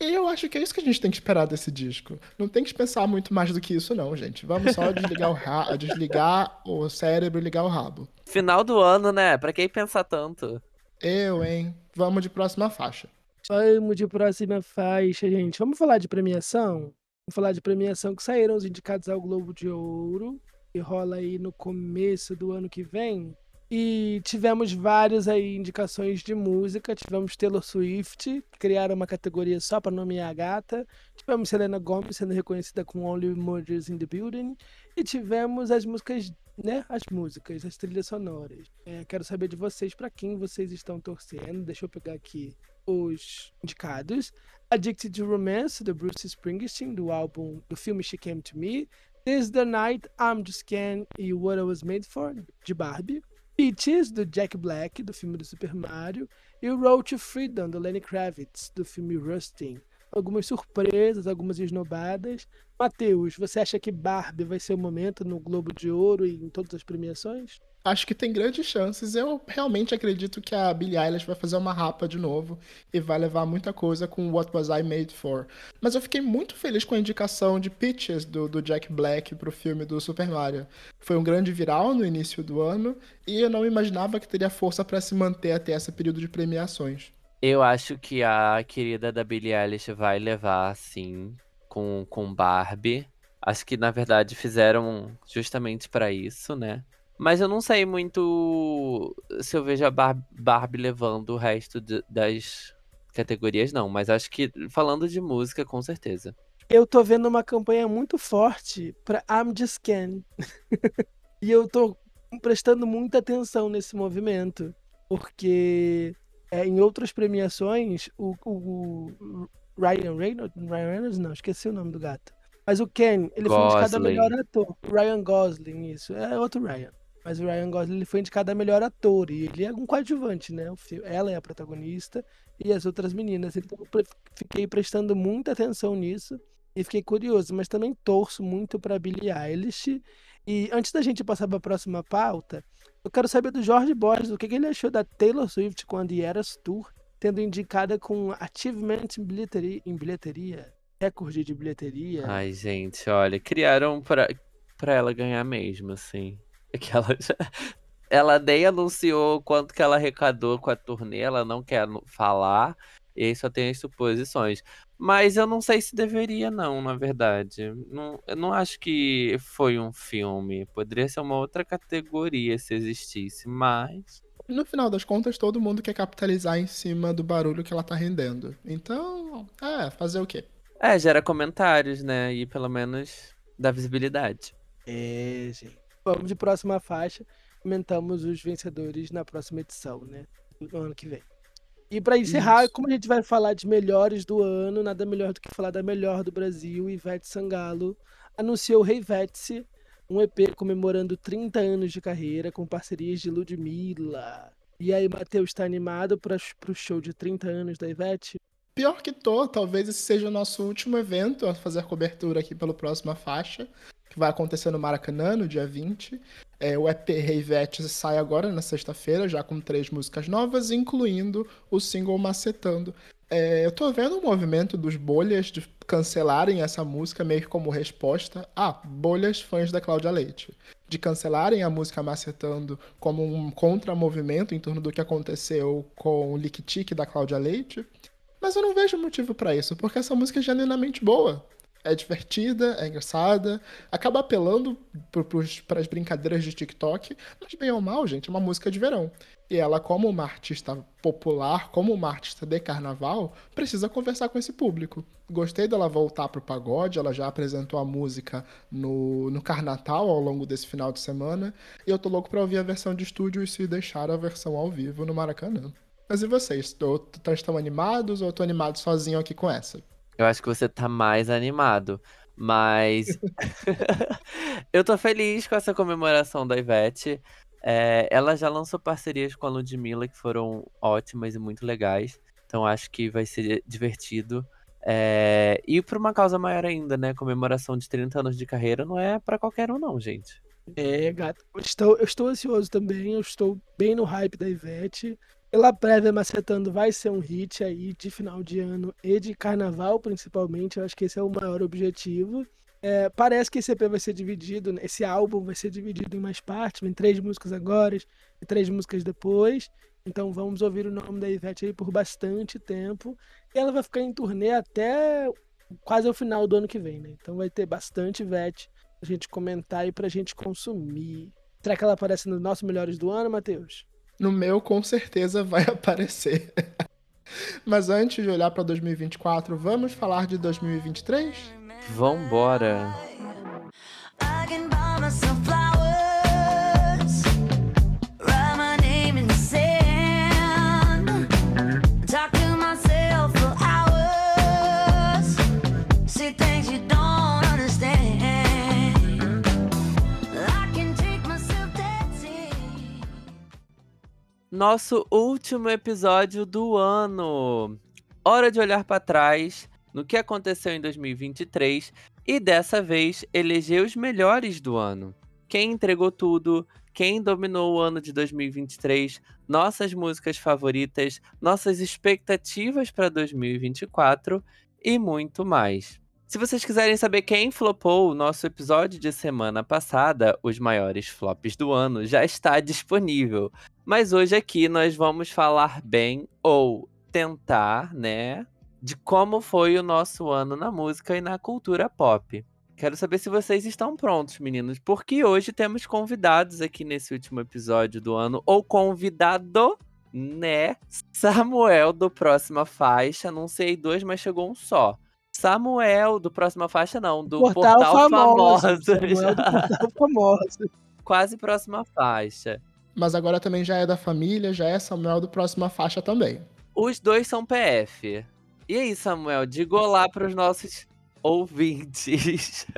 E eu acho que é isso que a gente tem que esperar desse disco. Não tem que pensar muito mais do que isso, não, gente. Vamos só desligar o, ra desligar o cérebro e ligar o rabo. Final do ano, né? Pra quem pensar tanto? Eu, hein? Vamos de próxima faixa. Vamos de próxima faixa, gente. Vamos falar de premiação? Vamos falar de premiação que saíram os indicados ao Globo de Ouro, que rola aí no começo do ano que vem. E tivemos várias aí indicações de música. Tivemos Taylor Swift, criaram uma categoria só para nomear a gata. Tivemos Selena Gomez sendo reconhecida com Only Murders in the Building. E tivemos as músicas, né? As músicas, as trilhas sonoras. É, quero saber de vocês para quem vocês estão torcendo. Deixa eu pegar aqui os indicados. Addicted to Romance, do Bruce Springsteen, do álbum do filme She Came to Me. This the Night, I'm Just Ken e What I Was Made For, de Barbie. Peaches, do Jack Black, do filme do Super Mario. E o Road to Freedom, do Lenny Kravitz, do filme Rusting. Algumas surpresas, algumas esnobadas. Matheus, você acha que Barbie vai ser o momento no Globo de Ouro e em todas as premiações? Acho que tem grandes chances. Eu realmente acredito que a Billie Eilish vai fazer uma rapa de novo e vai levar muita coisa com What Was I Made For. Mas eu fiquei muito feliz com a indicação de Peaches do, do Jack Black pro filme do Super Mario. Foi um grande viral no início do ano e eu não imaginava que teria força para se manter até esse período de premiações. Eu acho que a querida da Billie Eilish vai levar, sim, com, com Barbie. Acho que, na verdade, fizeram justamente para isso, né? Mas eu não sei muito se eu vejo a Bar Barbie levando o resto de, das categorias, não. Mas acho que, falando de música, com certeza. Eu tô vendo uma campanha muito forte pra I'm Just Ken. e eu tô prestando muita atenção nesse movimento. Porque é, em outras premiações, o, o, o Ryan Reynolds, Ryan Reynolds, não, esqueci o nome do gato. Mas o Ken, ele foi indicado a melhor ator. Ryan Gosling, isso. É outro Ryan. Mas o Ryan Gosling ele foi indicado a melhor ator. E ele é um coadjuvante, né? Ela é a protagonista e as outras meninas. Então fiquei prestando muita atenção nisso e fiquei curioso. Mas também torço muito para Billie Eilish. E antes da gente passar para a próxima pauta, eu quero saber do Jorge Borges, o que, ele achou da Taylor Swift The Eras Tour, tendo indicada com Achievement em bilheteria, em bilheteria recorde de bilheteria. Ai, gente, olha, criaram pra, pra ela ganhar mesmo, assim. Que ela, já, ela nem anunciou quanto que ela arrecadou com a turnê, ela não quer falar, e aí só tem as suposições. Mas eu não sei se deveria, não, na verdade. Não, eu não acho que foi um filme. Poderia ser uma outra categoria se existisse, mas. No final das contas, todo mundo quer capitalizar em cima do barulho que ela tá rendendo. Então, é, fazer o quê? É, gera comentários, né? E pelo menos dá visibilidade. É, gente. Vamos de próxima faixa. Comentamos os vencedores na próxima edição, né? No ano que vem. E para encerrar, Isso. como a gente vai falar de melhores do ano, nada melhor do que falar da melhor do Brasil, Ivete Sangalo anunciou Rei Vete, um EP comemorando 30 anos de carreira com parcerias de Ludmilla. E aí, Matheus, está animado para o show de 30 anos da Ivete? Pior que tô, talvez esse seja o nosso último evento a fazer cobertura aqui pelo próxima faixa vai acontecer no Maracanã, no dia 20. É, o EP Reivete sai agora, na sexta-feira, já com três músicas novas, incluindo o single Macetando. É, eu tô vendo o um movimento dos bolhas de cancelarem essa música meio que como resposta a bolhas fãs da Cláudia Leite. De cancelarem a música Macetando como um contramovimento em torno do que aconteceu com o Lick Tic da Cláudia Leite. Mas eu não vejo motivo para isso, porque essa música é genuinamente boa é divertida, é engraçada, acaba apelando para as brincadeiras de TikTok, mas bem ou mal, gente, é uma música de verão. E ela, como uma artista popular, como uma artista de carnaval, precisa conversar com esse público. Gostei dela voltar pro pagode, ela já apresentou a música no, no Carnatal ao longo desse final de semana, e eu tô louco pra ouvir a versão de estúdio e se deixar a versão ao vivo no Maracanã. Mas e vocês? Estão animados ou tô animado sozinho aqui com essa? Eu acho que você tá mais animado. Mas eu tô feliz com essa comemoração da Ivete. É, ela já lançou parcerias com a Ludmilla que foram ótimas e muito legais. Então acho que vai ser divertido. É, e por uma causa maior ainda, né? Comemoração de 30 anos de carreira não é para qualquer um, não, gente. É, gato. Estou, eu estou ansioso também. Eu estou bem no hype da Ivete. Pela prévia, Macetando vai ser um hit aí de final de ano e de carnaval, principalmente. Eu acho que esse é o maior objetivo. É, parece que esse EP vai ser dividido, né? esse álbum vai ser dividido em mais partes, em três músicas agora e três músicas depois. Então vamos ouvir o nome da Ivete aí por bastante tempo. E ela vai ficar em turnê até quase o final do ano que vem, né? Então vai ter bastante Ivete pra gente comentar e pra gente consumir. Será que ela aparece nos nossos melhores do ano, Matheus? No meu, com certeza vai aparecer. Mas antes de olhar para 2024, vamos falar de 2023? Vambora! Nosso último episódio do ano. Hora de olhar para trás no que aconteceu em 2023 e dessa vez eleger os melhores do ano. Quem entregou tudo, quem dominou o ano de 2023, nossas músicas favoritas, nossas expectativas para 2024 e muito mais. Se vocês quiserem saber quem flopou o nosso episódio de semana passada, os maiores flops do ano, já está disponível. Mas hoje aqui nós vamos falar bem ou tentar, né, de como foi o nosso ano na música e na cultura pop. Quero saber se vocês estão prontos, meninos, porque hoje temos convidados aqui nesse último episódio do ano, ou convidado, né? Samuel do Próxima Faixa, não sei dois, mas chegou um só. Samuel, do Próxima Faixa, não, do Portal, Portal Famoso. Famoso. Samuel do Portal Famoso. Quase Próxima Faixa. Mas agora também já é da família, já é Samuel do Próxima Faixa também. Os dois são PF. E aí, Samuel, diga olá para os nossos ouvintes.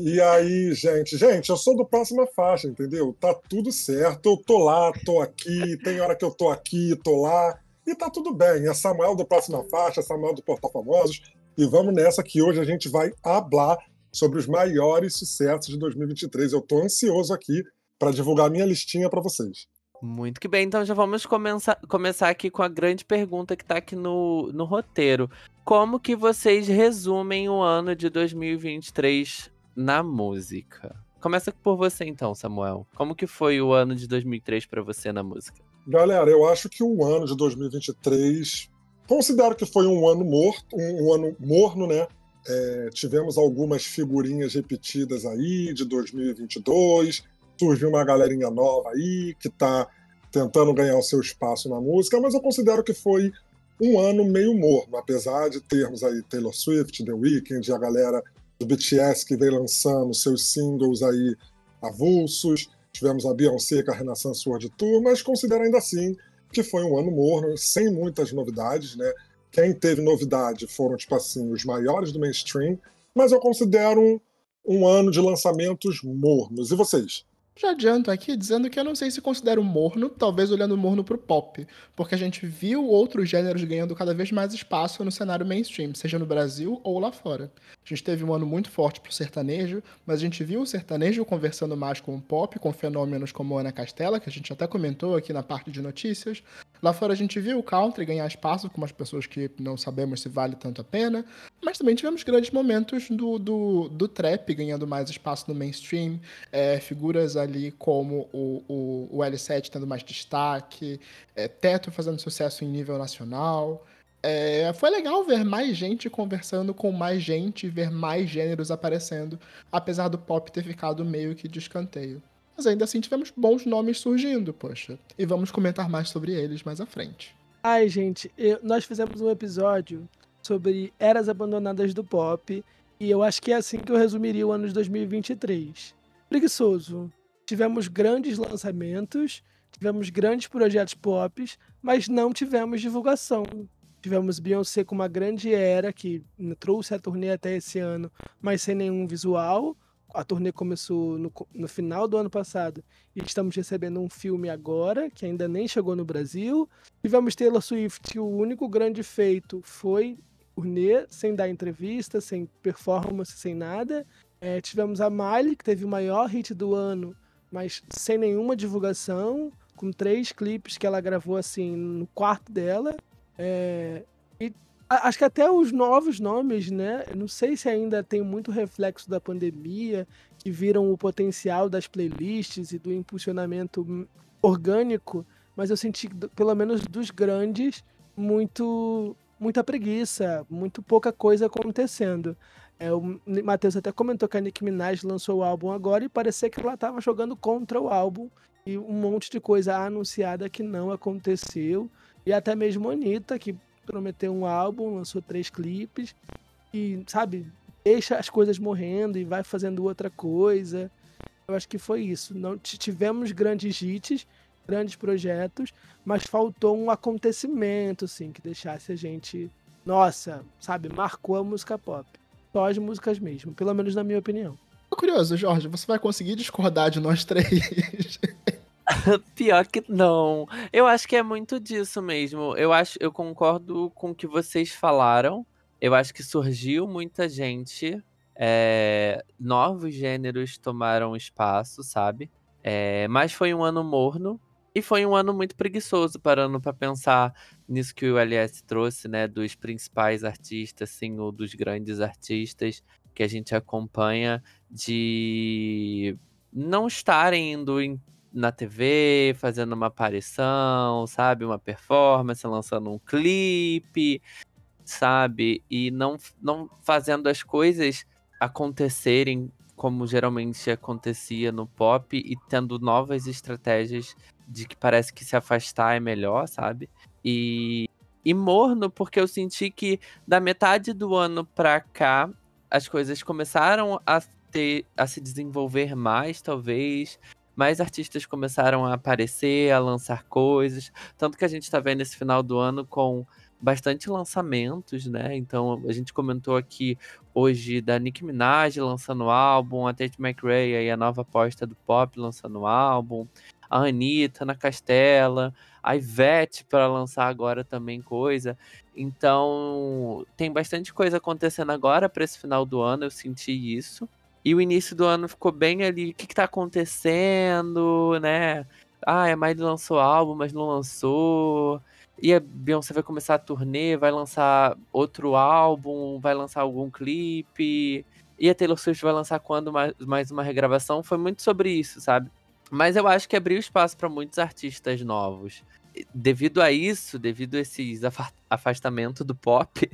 E aí, gente? Gente, eu sou do Próxima Faixa, entendeu? Tá tudo certo. Eu tô lá, tô aqui, tem hora que eu tô aqui, tô lá. E tá tudo bem. É Samuel do Próxima Faixa, Samuel do Portal Famosos. E vamos nessa que hoje a gente vai hablar sobre os maiores sucessos de 2023. Eu estou ansioso aqui para divulgar minha listinha para vocês. Muito que bem, então já vamos começar, começar aqui com a grande pergunta que está aqui no, no roteiro. Como que vocês resumem o ano de 2023 na música? Começa por você então, Samuel. Como que foi o ano de 2003 para você na música? Galera, eu acho que o ano de 2023 Considero que foi um ano morto, um, um ano morno, né? É, tivemos algumas figurinhas repetidas aí de 2022. Surgiu uma galerinha nova aí que está tentando ganhar o seu espaço na música, mas eu considero que foi um ano meio morno, apesar de termos aí Taylor Swift, The Weeknd, a galera do BTS que vem lançando seus singles aí avulsos. Tivemos a Beyoncé com a Renaissance World Tour, mas considero ainda assim que foi um ano morno, sem muitas novidades, né? Quem teve novidade foram, tipo assim, os maiores do mainstream, mas eu considero um, um ano de lançamentos mornos. E vocês? Já adianto aqui dizendo que eu não sei se considero morno, talvez olhando morno pro pop, porque a gente viu outros gêneros ganhando cada vez mais espaço no cenário mainstream, seja no Brasil ou lá fora. A gente teve um ano muito forte pro sertanejo, mas a gente viu o sertanejo conversando mais com o pop, com fenômenos como Ana Castela, que a gente até comentou aqui na parte de notícias. Lá fora a gente viu o country ganhar espaço com umas pessoas que não sabemos se vale tanto a pena, mas também tivemos grandes momentos do, do, do trap ganhando mais espaço no mainstream, é, figuras ali como o, o, o L7 tendo mais destaque, é, Teto fazendo sucesso em nível nacional. É, foi legal ver mais gente conversando com mais gente, ver mais gêneros aparecendo, apesar do pop ter ficado meio que de escanteio. Mas ainda assim tivemos bons nomes surgindo, poxa. E vamos comentar mais sobre eles mais à frente. Ai, gente, eu, nós fizemos um episódio sobre eras abandonadas do pop, e eu acho que é assim que eu resumiria o ano de 2023. Preguiçoso, tivemos grandes lançamentos, tivemos grandes projetos pop, mas não tivemos divulgação. Tivemos Beyoncé com uma grande era que trouxe a turnê até esse ano, mas sem nenhum visual. A turnê começou no, no final do ano passado e estamos recebendo um filme agora, que ainda nem chegou no Brasil. Tivemos Taylor Swift, o único grande feito foi turnê, sem dar entrevista, sem performance, sem nada. É, tivemos a Miley, que teve o maior hit do ano, mas sem nenhuma divulgação, com três clipes que ela gravou assim no quarto dela. É, e acho que até os novos nomes, né? Não sei se ainda tem muito reflexo da pandemia, que viram o potencial das playlists e do impulsionamento orgânico, mas eu senti, pelo menos dos grandes, muito muita preguiça, muito pouca coisa acontecendo. É, o Matheus até comentou que a Nicki Minaj lançou o álbum agora e parecia que ela estava jogando contra o álbum e um monte de coisa anunciada que não aconteceu. E até mesmo a Anitta, que prometeu um álbum, lançou três clipes e, sabe, deixa as coisas morrendo e vai fazendo outra coisa. Eu acho que foi isso. Não tivemos grandes hits, grandes projetos, mas faltou um acontecimento, assim, que deixasse a gente, nossa, sabe, marcou a música pop só as músicas mesmo, pelo menos na minha opinião. Curioso, Jorge, você vai conseguir discordar de nós três? Pior que não. Eu acho que é muito disso mesmo. Eu acho, eu concordo com o que vocês falaram. Eu acho que surgiu muita gente. é, novos gêneros tomaram espaço, sabe? É, mas foi um ano morno e foi um ano muito preguiçoso, parando pra pensar nisso que o LS trouxe, né? Dos principais artistas, assim, ou dos grandes artistas que a gente acompanha, de não estarem indo em na TV, fazendo uma aparição, sabe? Uma performance, lançando um clipe, sabe? E não, não fazendo as coisas acontecerem como geralmente acontecia no pop e tendo novas estratégias de que parece que se afastar é melhor, sabe? E, e morno, porque eu senti que da metade do ano pra cá as coisas começaram a ter a se desenvolver mais, talvez mais artistas começaram a aparecer, a lançar coisas. Tanto que a gente está vendo esse final do ano com bastante lançamentos, né? Então a gente comentou aqui hoje da Nicki Minaj lançando álbum, a Tate McRae aí a nova aposta do pop lançando álbum, a Anitta na Castela, a Ivete para lançar agora também coisa. Então tem bastante coisa acontecendo agora para esse final do ano, eu senti isso. E o início do ano ficou bem ali, o que, que tá acontecendo, né? Ah, a Miley lançou álbum, mas não lançou. E a Beyoncé vai começar a turnê, vai lançar outro álbum, vai lançar algum clipe. E a Taylor Swift vai lançar quando mais, mais uma regravação? Foi muito sobre isso, sabe? Mas eu acho que abriu espaço para muitos artistas novos. Devido a isso, devido a esses afastamento do pop,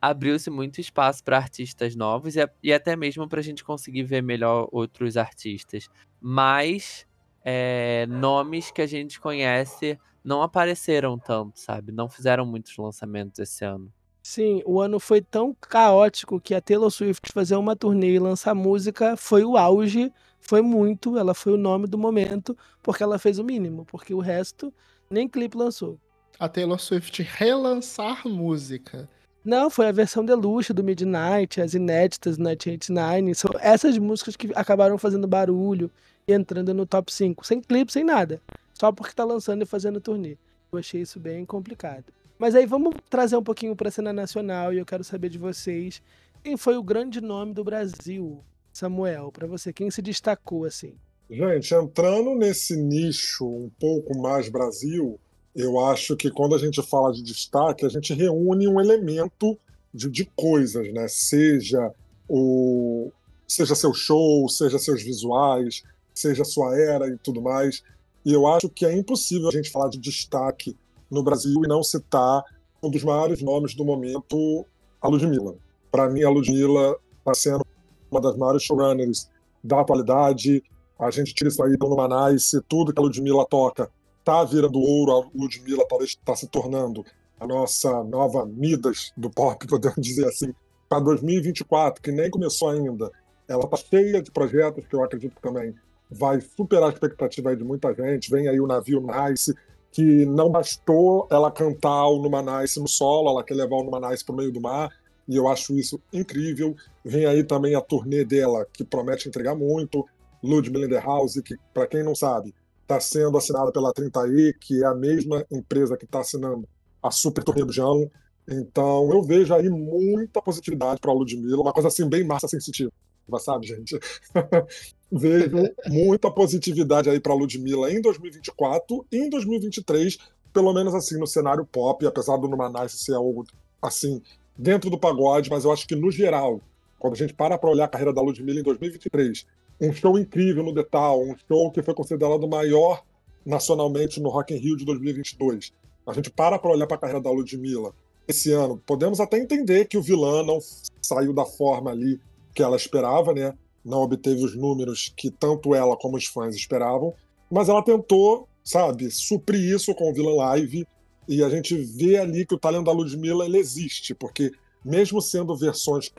abriu-se muito espaço para artistas novos e, e até mesmo para a gente conseguir ver melhor outros artistas. Mas é, nomes que a gente conhece não apareceram tanto, sabe? Não fizeram muitos lançamentos esse ano. Sim, o ano foi tão caótico que a Taylor Swift fazer uma turnê e lançar música foi o auge, foi muito, ela foi o nome do momento, porque ela fez o mínimo, porque o resto nem clipe lançou. A Taylor Swift relançar música não, foi a versão deluxe do Midnight, as inéditas do 1989. São essas músicas que acabaram fazendo barulho e entrando no top 5, sem clipe, sem nada. Só porque tá lançando e fazendo turnê. Eu achei isso bem complicado. Mas aí vamos trazer um pouquinho pra cena nacional e eu quero saber de vocês quem foi o grande nome do Brasil, Samuel, para você, quem se destacou assim? Gente, entrando nesse nicho um pouco mais Brasil, eu acho que quando a gente fala de destaque, a gente reúne um elemento de, de coisas, né? Seja o seja seu show, seja seus visuais, seja sua era e tudo mais. E eu acho que é impossível a gente falar de destaque no Brasil e não citar um dos maiores nomes do momento, a Ludmilla. Para mim, a Ludmilla está sendo uma das maiores showrunners da atualidade. A gente tira isso aí do Numanice, tudo que a Ludmilla toca está virando ouro, a Ludmilla talvez está se tornando a nossa nova Midas do pop, podemos dizer assim, para 2024, que nem começou ainda. Ela está cheia de projetos que eu acredito também vai superar a expectativa de muita gente. Vem aí o navio Nice, que não bastou ela cantar o Numa Nice no solo, ela quer levar o Numa Nice para o meio do mar, e eu acho isso incrível. Vem aí também a turnê dela, que promete entregar muito. Ludmilla in the House, que, para quem não sabe, está sendo assinada pela 30i, que é a mesma empresa que está assinando a Super Turnê do João. Então, eu vejo aí muita positividade para a Ludmilla, uma coisa assim bem massa sensitiva, sabe, gente? vejo muita positividade aí para a Ludmilla em 2024 e em 2023, pelo menos assim no cenário pop, apesar do Numanice ser algo assim dentro do pagode, mas eu acho que no geral, quando a gente para para olhar a carreira da Ludmilla em 2023 um show incrível no Detal, um show que foi considerado o maior nacionalmente no Rock in Rio de 2022. A gente para para olhar para a carreira da Ludmilla esse ano. Podemos até entender que o vilã não saiu da forma ali que ela esperava, né? Não obteve os números que tanto ela como os fãs esperavam, mas ela tentou, sabe, suprir isso com o vilã live e a gente vê ali que o talento da Ludmilla ele existe, porque mesmo sendo versões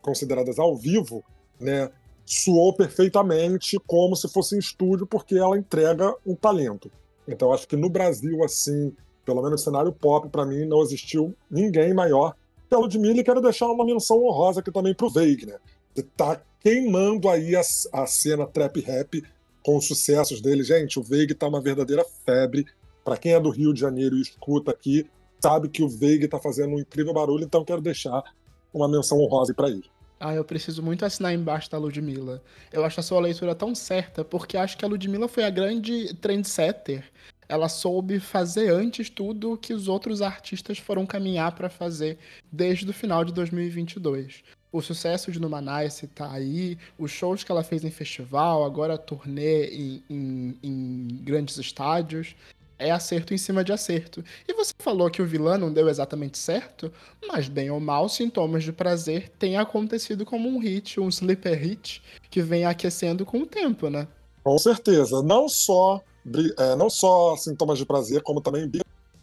consideradas ao vivo, né, suou perfeitamente como se fosse em estúdio, porque ela entrega um talento. Então, acho que no Brasil, assim, pelo menos no cenário pop, para mim, não existiu ninguém maior que a Ludmilla. E quero deixar uma menção honrosa aqui também pro né? De tá queimando aí a, a cena trap rap com os sucessos dele. Gente, o Veig tá uma verdadeira febre. Para quem é do Rio de Janeiro e escuta aqui, sabe que o Veig tá fazendo um incrível barulho, então quero deixar uma menção honrosa para ele. Ah, eu preciso muito assinar embaixo da Ludmilla. Eu acho a sua leitura tão certa, porque acho que a Ludmilla foi a grande trendsetter. Ela soube fazer antes tudo que os outros artistas foram caminhar para fazer desde o final de 2022. O sucesso de Numanice tá aí, os shows que ela fez em festival, agora a turnê em, em, em grandes estádios é acerto em cima de acerto. E você falou que o vilão não deu exatamente certo, mas bem ou mal, Sintomas de Prazer tem acontecido como um hit, um sleeper hit, que vem aquecendo com o tempo, né? Com certeza. Não só, é, não só Sintomas de Prazer, como também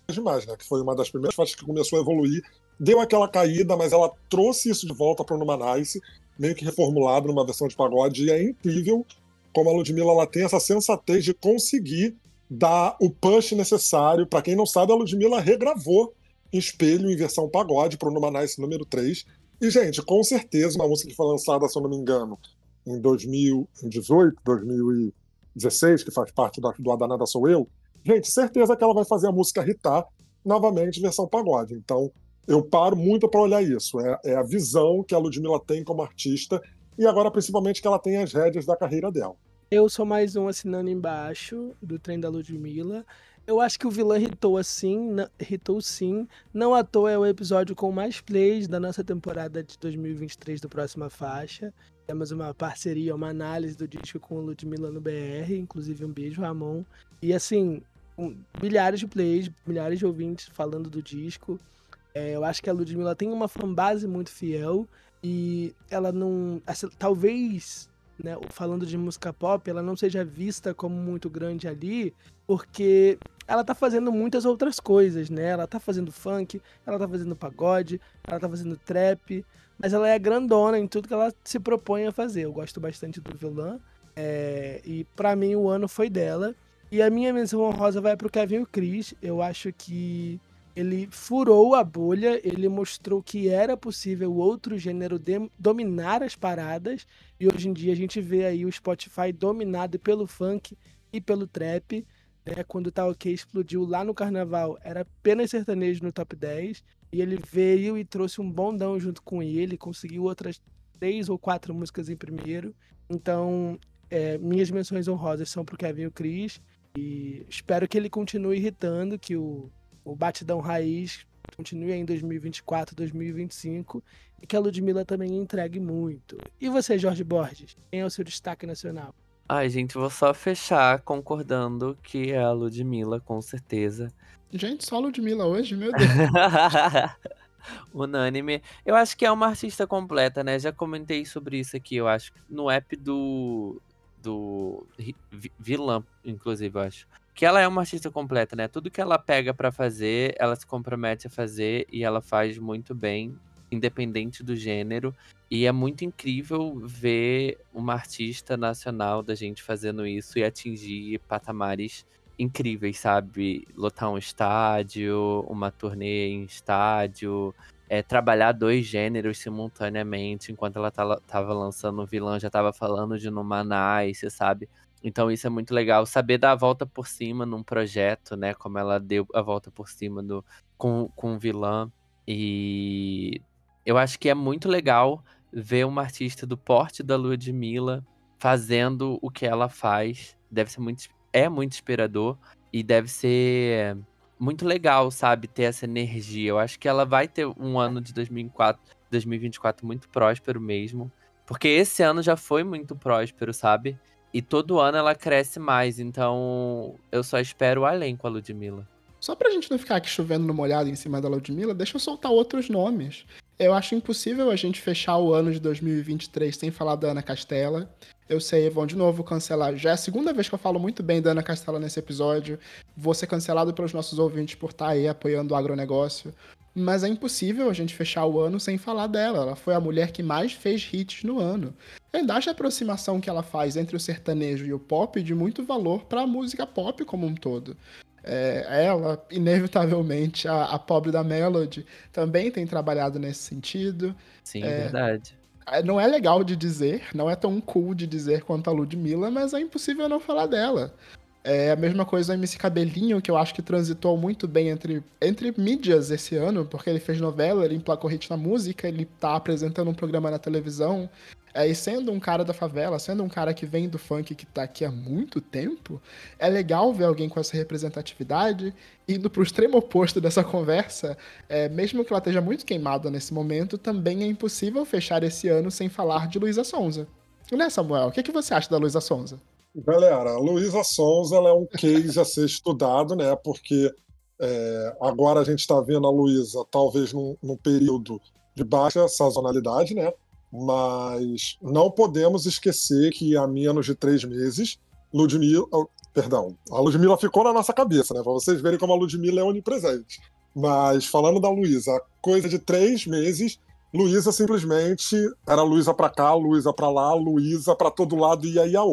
Demais, né? Que foi uma das primeiras faixas que começou a evoluir. Deu aquela caída, mas ela trouxe isso de volta para o Numanice, meio que reformulado numa versão de pagode, e é incrível como a Ludmilla ela tem essa sensatez de conseguir dar o push necessário. Para quem não sabe, a Ludmilla regravou Espelho em versão pagode para o Numanice número 3. E, gente, com certeza, uma música que foi lançada, se eu não me engano, em 2018, 2016, que faz parte do, do A Danada Sou Eu, gente, certeza que ela vai fazer a música hitar novamente versão pagode. Então, eu paro muito para olhar isso. É, é, a visão que a Ludmilla tem como artista e agora, principalmente, que ela tem as rédeas da carreira dela. Eu sou mais um assinando embaixo do trem da Ludmilla. Eu acho que o vilão hitou assim, hitou sim. Não à toa é o episódio com mais plays da nossa temporada de 2023 do Próxima Faixa. Temos uma parceria, uma análise do disco com o Ludmilla no BR, inclusive um beijo, Ramon. E assim, um, milhares de plays, milhares de ouvintes falando do disco. É, eu acho que a Ludmilla tem uma fanbase muito fiel e ela não. Assim, talvez né, falando de música pop, ela não seja vista como muito grande ali, porque ela tá fazendo muitas outras coisas, né? Ela tá fazendo funk, ela tá fazendo pagode, ela tá fazendo trap, mas ela é grandona em tudo que ela se propõe a fazer. Eu gosto bastante do vilã, é, e para mim o ano foi dela. E a minha menção honrosa vai pro Kevin e o Chris. Eu acho que ele furou a bolha, ele mostrou que era possível outro gênero dominar as paradas, e hoje em dia a gente vê aí o Spotify dominado pelo funk e pelo trap. Né? Quando o Tá Ok explodiu lá no carnaval, era apenas sertanejo no top 10, e ele veio e trouxe um bondão junto com ele, conseguiu outras três ou quatro músicas em primeiro. Então, é, minhas menções honrosas são pro Kevin e o Chris, e espero que ele continue irritando, que o o Batidão Raiz continue em 2024, 2025 e que a Ludmilla também entregue muito. E você, Jorge Borges? Quem é o seu destaque nacional? Ai, gente, vou só fechar concordando que é a Ludmilla, com certeza. Gente, só a Ludmilla hoje, meu Deus. Unânime. Eu acho que é uma artista completa, né? Já comentei sobre isso aqui, eu acho. No app do. do. Vilã, inclusive, eu acho que ela é uma artista completa, né? Tudo que ela pega para fazer, ela se compromete a fazer e ela faz muito bem, independente do gênero. E é muito incrível ver uma artista nacional da gente fazendo isso e atingir patamares incríveis, sabe? Lotar um estádio, uma turnê em estádio, é, trabalhar dois gêneros simultaneamente, enquanto ela tava lançando o vilão, já tava falando de Numanice, sabe? Então isso é muito legal. Saber dar a volta por cima num projeto, né? Como ela deu a volta por cima do, com, com o vilã. E eu acho que é muito legal ver uma artista do porte da Lua de Mila fazendo o que ela faz. Deve ser muito. É muito inspirador. E deve ser muito legal, sabe? Ter essa energia. Eu acho que ela vai ter um ano de 2004, 2024 muito próspero mesmo. Porque esse ano já foi muito próspero, sabe? E todo ano ela cresce mais, então eu só espero além com a Ludmilla. Só pra gente não ficar aqui chovendo no molhado em cima da Ludmilla, deixa eu soltar outros nomes. Eu acho impossível a gente fechar o ano de 2023 sem falar da Ana Castela. Eu sei, vão de novo cancelar. Já é a segunda vez que eu falo muito bem da Ana Castela nesse episódio. Vou ser cancelado pelos nossos ouvintes por estar tá aí apoiando o agronegócio. Mas é impossível a gente fechar o ano sem falar dela. Ela foi a mulher que mais fez hits no ano. Ainda acho a aproximação que ela faz entre o sertanejo e o pop de muito valor para a música pop como um todo. É, ela, inevitavelmente, a, a, pobre da Melody, também tem trabalhado nesse sentido. Sim, é, verdade. é, não é legal de dizer, não é tão cool de dizer quanto a Ludmilla, mas é impossível não falar dela. É a mesma coisa o MC Cabelinho, que eu acho que transitou muito bem entre, entre mídias esse ano, porque ele fez novela, ele emplacou hit na música, ele tá apresentando um programa na televisão. É, e sendo um cara da favela, sendo um cara que vem do funk que tá aqui há muito tempo, é legal ver alguém com essa representatividade. Indo pro extremo oposto dessa conversa, é, mesmo que ela esteja muito queimada nesse momento, também é impossível fechar esse ano sem falar de Luísa Sonza. Né, Samuel? O que, que você acha da Luísa Sonza? Galera, a Luísa Sonza é um case a ser estudado, né? Porque é, agora a gente está vendo a Luísa talvez num, num, período de baixa sazonalidade, né? Mas não podemos esquecer que há menos de três meses, Ludmilla. Oh, perdão, a Ludmilla ficou na nossa cabeça, né? Para vocês verem como a Ludmilla é onipresente. Mas falando da Luísa, coisa de três meses, Luísa simplesmente era Luísa para cá, Luísa para lá, Luísa para todo lado e aí a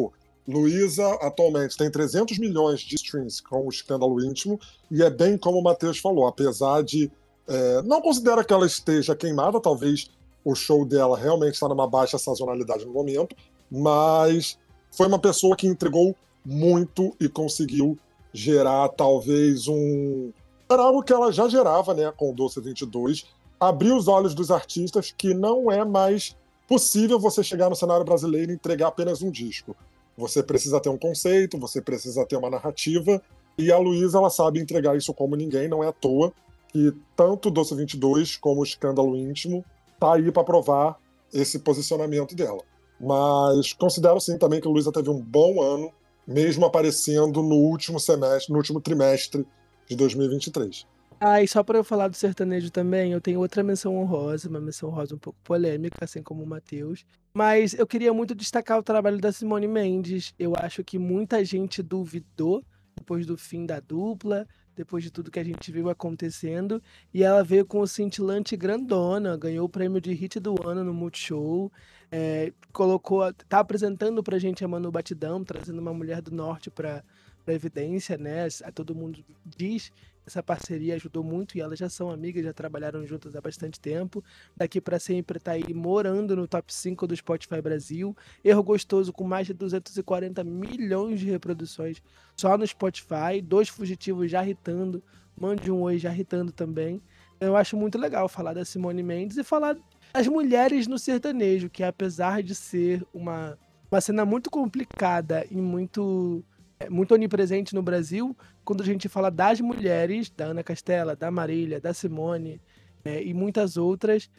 Luísa atualmente tem 300 milhões de streams com o escândalo íntimo, e é bem como o Matheus falou, apesar de. É, não considera que ela esteja queimada, talvez o show dela realmente está numa baixa sazonalidade no momento, mas foi uma pessoa que entregou muito e conseguiu gerar talvez um. Era algo que ela já gerava né, com o Doce 22, abrir os olhos dos artistas que não é mais possível você chegar no cenário brasileiro e entregar apenas um disco. Você precisa ter um conceito, você precisa ter uma narrativa, e a Luísa ela sabe entregar isso como ninguém, não é à toa que tanto Doce 22 como o Escândalo Íntimo tá aí para provar esse posicionamento dela. Mas considero sim também que a Luísa teve um bom ano, mesmo aparecendo no último semestre, no último trimestre de 2023. Ah, e só para eu falar do sertanejo também, eu tenho outra menção honrosa, uma menção honrosa um pouco polêmica, assim como o Matheus. Mas eu queria muito destacar o trabalho da Simone Mendes. Eu acho que muita gente duvidou depois do fim da dupla, depois de tudo que a gente viu acontecendo. E ela veio com o cintilante grandona, ganhou o prêmio de hit do ano no Multishow. É, colocou, tá apresentando pra gente a Manu Batidão, trazendo uma mulher do norte pra, pra evidência, né? Todo mundo diz essa parceria ajudou muito e elas já são amigas, já trabalharam juntas há bastante tempo. Daqui para sempre tá aí morando no top 5 do Spotify Brasil. Erro Gostoso com mais de 240 milhões de reproduções só no Spotify. Dois fugitivos já irritando. Mande um oi já irritando também. Eu acho muito legal falar da Simone Mendes e falar das mulheres no sertanejo, que apesar de ser uma, uma cena muito complicada e muito é muito onipresente no Brasil quando a gente fala das mulheres, da Ana Castela, da Marília, da Simone né, e muitas outras,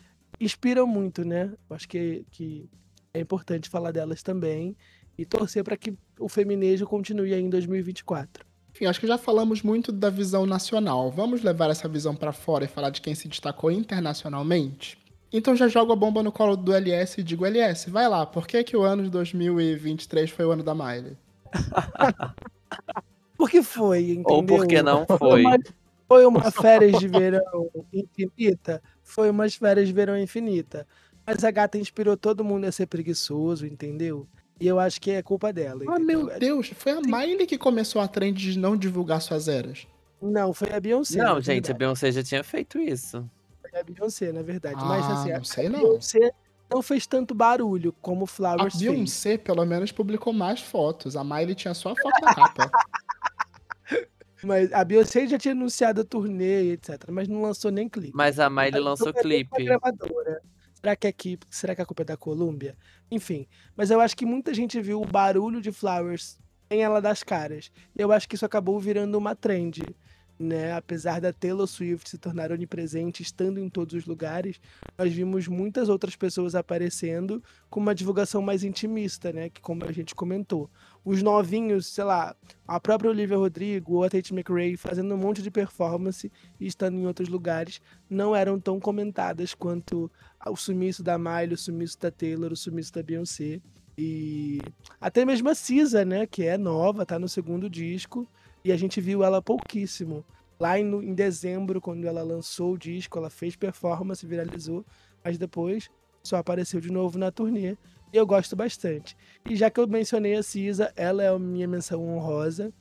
inspiram muito, né? Eu acho que, que é importante falar delas também e torcer para que o feminismo continue aí em 2024. Enfim, acho que já falamos muito da visão nacional. Vamos levar essa visão para fora e falar de quem se destacou internacionalmente? Então já jogo a bomba no colo do LS e digo, LS, vai lá, por que, que o ano de 2023 foi o ano da Miley? porque foi, entendeu? Ou porque não foi. Foi uma, férias de verão infinita? Foi umas férias de verão infinita. Mas a gata inspirou todo mundo a ser preguiçoso, entendeu? E eu acho que é culpa dela. Ah, meu Deus, foi a Miley que começou a trend de não divulgar suas eras. Não, foi a Beyoncé. Não, gente, a Beyoncé já tinha feito isso. Foi a Beyoncé, na verdade. Ah, Mas assim, não sei a não. Beyoncé não fez tanto barulho como Flowers A Beyoncé, pelo menos, publicou mais fotos. A Miley tinha só a foto da capa. Mas a Beyoncé já tinha anunciado a turnê, etc. Mas não lançou nem clipe. Mas a Miley lançou clipe. Será que é aqui? Será que a culpa é da Columbia? Enfim. Mas eu acho que muita gente viu o barulho de Flowers em ela das caras. E eu acho que isso acabou virando uma trend né? Apesar da Taylor Swift se tornar onipresente, estando em todos os lugares, nós vimos muitas outras pessoas aparecendo com uma divulgação mais intimista, né? Que como a gente comentou, os novinhos, sei lá, a própria Olivia Rodrigo ou a Tate McRae fazendo um monte de performance e estando em outros lugares, não eram tão comentadas quanto o sumiço da Miley, o sumiço da Taylor, o sumiço da Beyoncé. E até mesmo a Cisa, né, que é nova, tá no segundo disco, e a gente viu ela pouquíssimo. Lá em, em dezembro, quando ela lançou o disco, ela fez performance, viralizou, mas depois só apareceu de novo na turnê. Eu gosto bastante. E já que eu mencionei a Cisa, ela é a minha menção honrosa.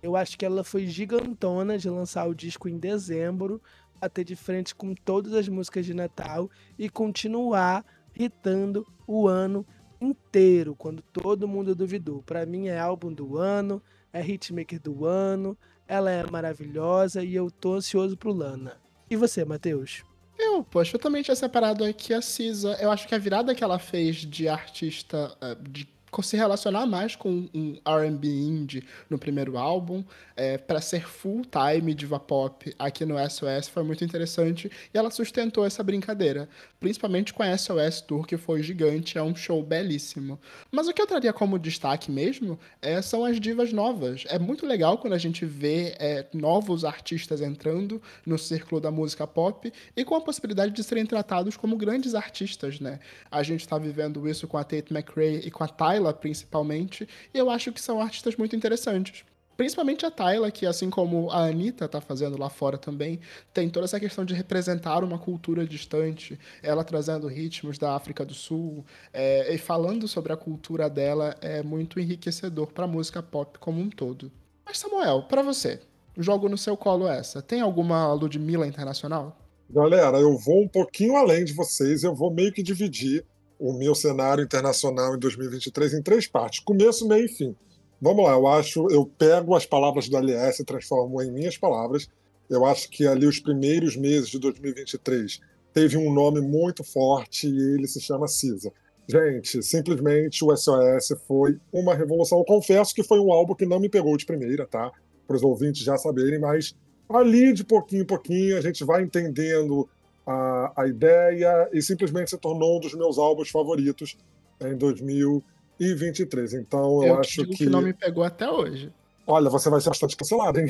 Eu acho que ela foi gigantona de lançar o disco em dezembro, bater de frente com todas as músicas de Natal e continuar hitando o ano inteiro, quando todo mundo duvidou. Para mim é álbum do ano, é hitmaker do ano, ela é maravilhosa e eu tô ansioso pro Lana. E você, Matheus? Eu, poxa, também tinha separado aqui a Cisa. Eu acho que a virada que ela fez de artista, eh, de se relacionar mais com um R&B indie no primeiro álbum, é, para ser full time diva pop aqui no SOS foi muito interessante e ela sustentou essa brincadeira, principalmente com a SOS Tour que foi gigante, é um show belíssimo. Mas o que eu traria como destaque mesmo é, são as divas novas. É muito legal quando a gente vê é, novos artistas entrando no círculo da música pop e com a possibilidade de serem tratados como grandes artistas, né? A gente está vivendo isso com a Tate McRae e com a Tyler Tyla, principalmente, e eu acho que são artistas muito interessantes. Principalmente a Tyla, que assim como a Anitta tá fazendo lá fora também, tem toda essa questão de representar uma cultura distante, ela trazendo ritmos da África do Sul, é, e falando sobre a cultura dela é muito enriquecedor para música pop como um todo. Mas Samuel, para você, jogo no seu colo essa, tem alguma Ludmilla internacional? Galera, eu vou um pouquinho além de vocês, eu vou meio que dividir o meu cenário internacional em 2023 em três partes: começo, meio e fim. Vamos lá, eu acho, eu pego as palavras do LS e transformo em minhas palavras. Eu acho que ali os primeiros meses de 2023 teve um nome muito forte e ele se chama CISA. Gente, simplesmente o SOS foi uma revolução. Eu confesso que foi um álbum que não me pegou de primeira, tá? Para os ouvintes já saberem, mas ali de pouquinho em pouquinho a gente vai entendendo a, a ideia e simplesmente se tornou um dos meus álbuns favoritos em 2023. Então eu, eu acho que... que não me pegou até hoje. Olha, você vai ser bastante cancelado, hein?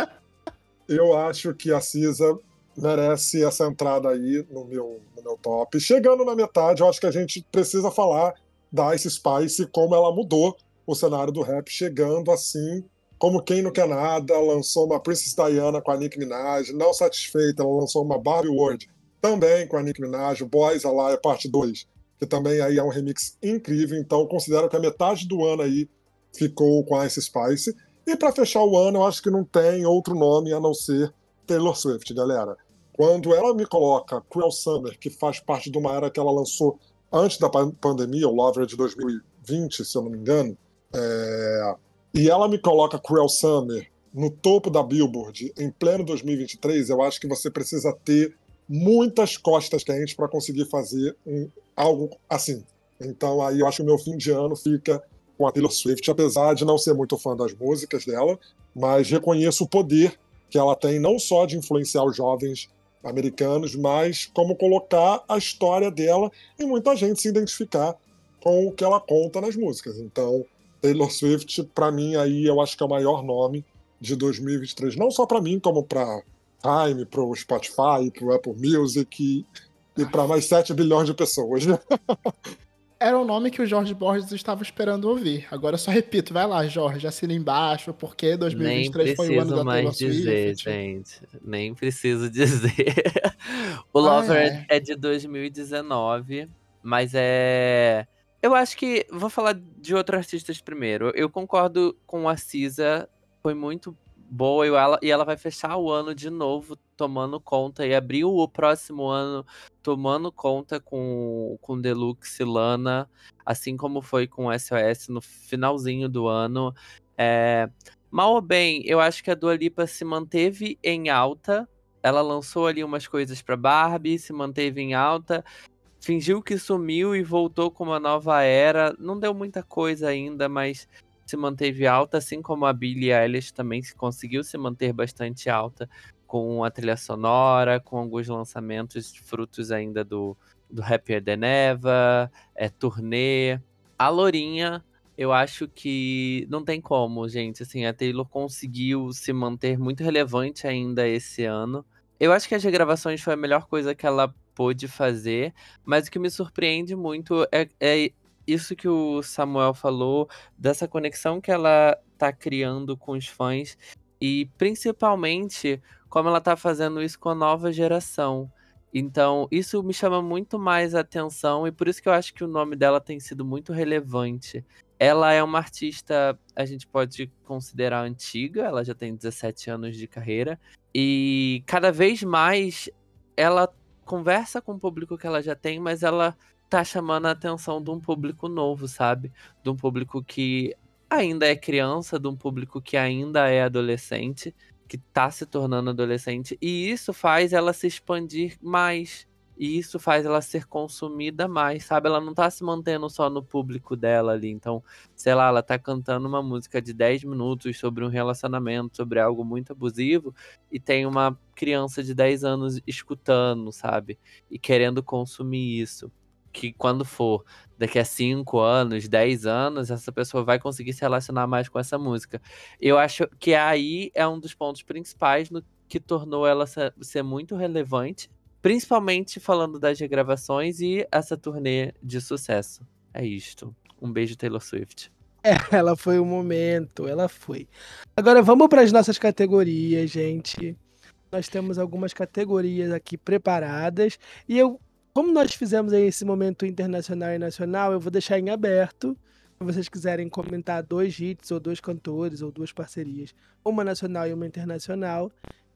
eu acho que a Cisa merece essa entrada aí no meu, no meu top. Chegando na metade, eu acho que a gente precisa falar da Ice Spice como ela mudou o cenário do rap, chegando assim como quem não quer nada, lançou uma Princess Diana com a Nicki Minaj. Não satisfeita, ela lançou uma Barbie World também com a Nicki Minaj, Boys Alive Parte 2, que também aí é um remix incrível. Então, considero que a metade do ano aí ficou com Ice Spice. E para fechar o ano, eu acho que não tem outro nome a não ser Taylor Swift, galera. Quando ela me coloca Cruel Summer, que faz parte de uma era que ela lançou antes da pandemia, o Lover de 2020, se eu não me engano, é e ela me coloca Cruel Summer no topo da Billboard em pleno 2023, eu acho que você precisa ter muitas costas quentes para conseguir fazer um, algo assim. Então aí eu acho que o meu fim de ano fica com a Taylor Swift, apesar de não ser muito fã das músicas dela, mas reconheço o poder que ela tem não só de influenciar os jovens americanos, mas como colocar a história dela e muita gente se identificar com o que ela conta nas músicas. Então, Taylor Swift, para mim, aí eu acho que é o maior nome de 2023. Não só para mim, como para Time, para o Spotify, para o Apple Music e, e para mais 7 bilhões de pessoas. Era o nome que o Jorge Borges estava esperando ouvir. Agora eu só repito, vai lá, Jorge, assina embaixo, porque 2023 foi o ano da mais Taylor dizer, Swift. gente. Nem preciso dizer. o Ah, Lover é. é de 2019, mas é eu acho que. Vou falar de outros artistas primeiro. Eu concordo com a Cisa, foi muito boa e ela, e ela vai fechar o ano de novo tomando conta e abrir o próximo ano tomando conta com, com Deluxe Lana, assim como foi com SOS no finalzinho do ano. É, mal ou bem, eu acho que a Dua Lipa se manteve em alta. Ela lançou ali umas coisas pra Barbie, se manteve em alta fingiu que sumiu e voltou com uma nova era. Não deu muita coisa ainda, mas se manteve alta, assim como a Billie Eilish também se conseguiu se manter bastante alta com a trilha sonora, com alguns lançamentos frutos ainda do, do Happier Than Ever, é, turnê. A Lourinha, eu acho que não tem como, gente. Assim, a Taylor conseguiu se manter muito relevante ainda esse ano. Eu acho que as regravações foi a melhor coisa que ela pôde fazer, mas o que me surpreende muito é, é isso que o Samuel falou, dessa conexão que ela tá criando com os fãs e principalmente como ela tá fazendo isso com a nova geração. Então, isso me chama muito mais atenção e por isso que eu acho que o nome dela tem sido muito relevante. Ela é uma artista, a gente pode considerar antiga, ela já tem 17 anos de carreira, e cada vez mais ela conversa com o público que ela já tem, mas ela tá chamando a atenção de um público novo, sabe? De um público que ainda é criança, de um público que ainda é adolescente, que tá se tornando adolescente, e isso faz ela se expandir mais. E isso faz ela ser consumida mais, sabe? Ela não tá se mantendo só no público dela ali. Então, sei lá, ela tá cantando uma música de 10 minutos sobre um relacionamento, sobre algo muito abusivo, e tem uma criança de 10 anos escutando, sabe? E querendo consumir isso. Que quando for daqui a 5 anos, 10 anos, essa pessoa vai conseguir se relacionar mais com essa música. Eu acho que aí é um dos pontos principais no que tornou ela ser muito relevante Principalmente falando das regravações e essa turnê de sucesso. É isto. Um beijo, Taylor Swift. É, ela foi o momento, ela foi. Agora vamos para as nossas categorias, gente. Nós temos algumas categorias aqui preparadas e eu, como nós fizemos aí esse momento internacional e nacional, eu vou deixar em aberto. Se vocês quiserem comentar dois hits ou dois cantores ou duas parcerias, uma nacional e uma internacional,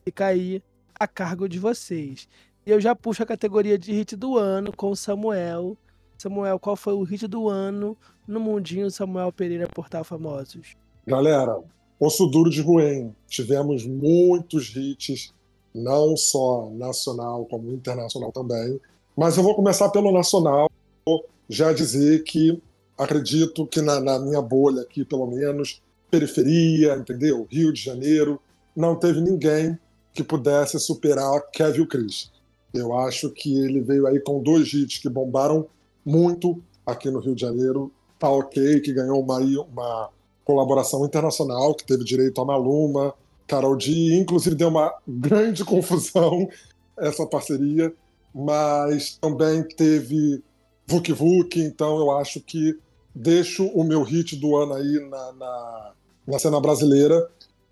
fica aí a cargo de vocês. E eu já puxo a categoria de hit do ano com o Samuel. Samuel, qual foi o hit do ano no mundinho Samuel Pereira Portal Famosos? Galera, Osso Duro de Ruém. Tivemos muitos hits, não só nacional como internacional também. Mas eu vou começar pelo nacional. Já dizer que acredito que na, na minha bolha aqui, pelo menos, periferia, entendeu? Rio de Janeiro, não teve ninguém que pudesse superar Kevin Chris. Eu acho que ele veio aí com dois hits que bombaram muito aqui no Rio de Janeiro. Tá ok, que ganhou uma, uma colaboração internacional, que teve direito a Maluma, Carol D. Inclusive deu uma grande confusão essa parceria, mas também teve Vuk Vuk, então eu acho que deixo o meu hit do ano aí na, na, na cena brasileira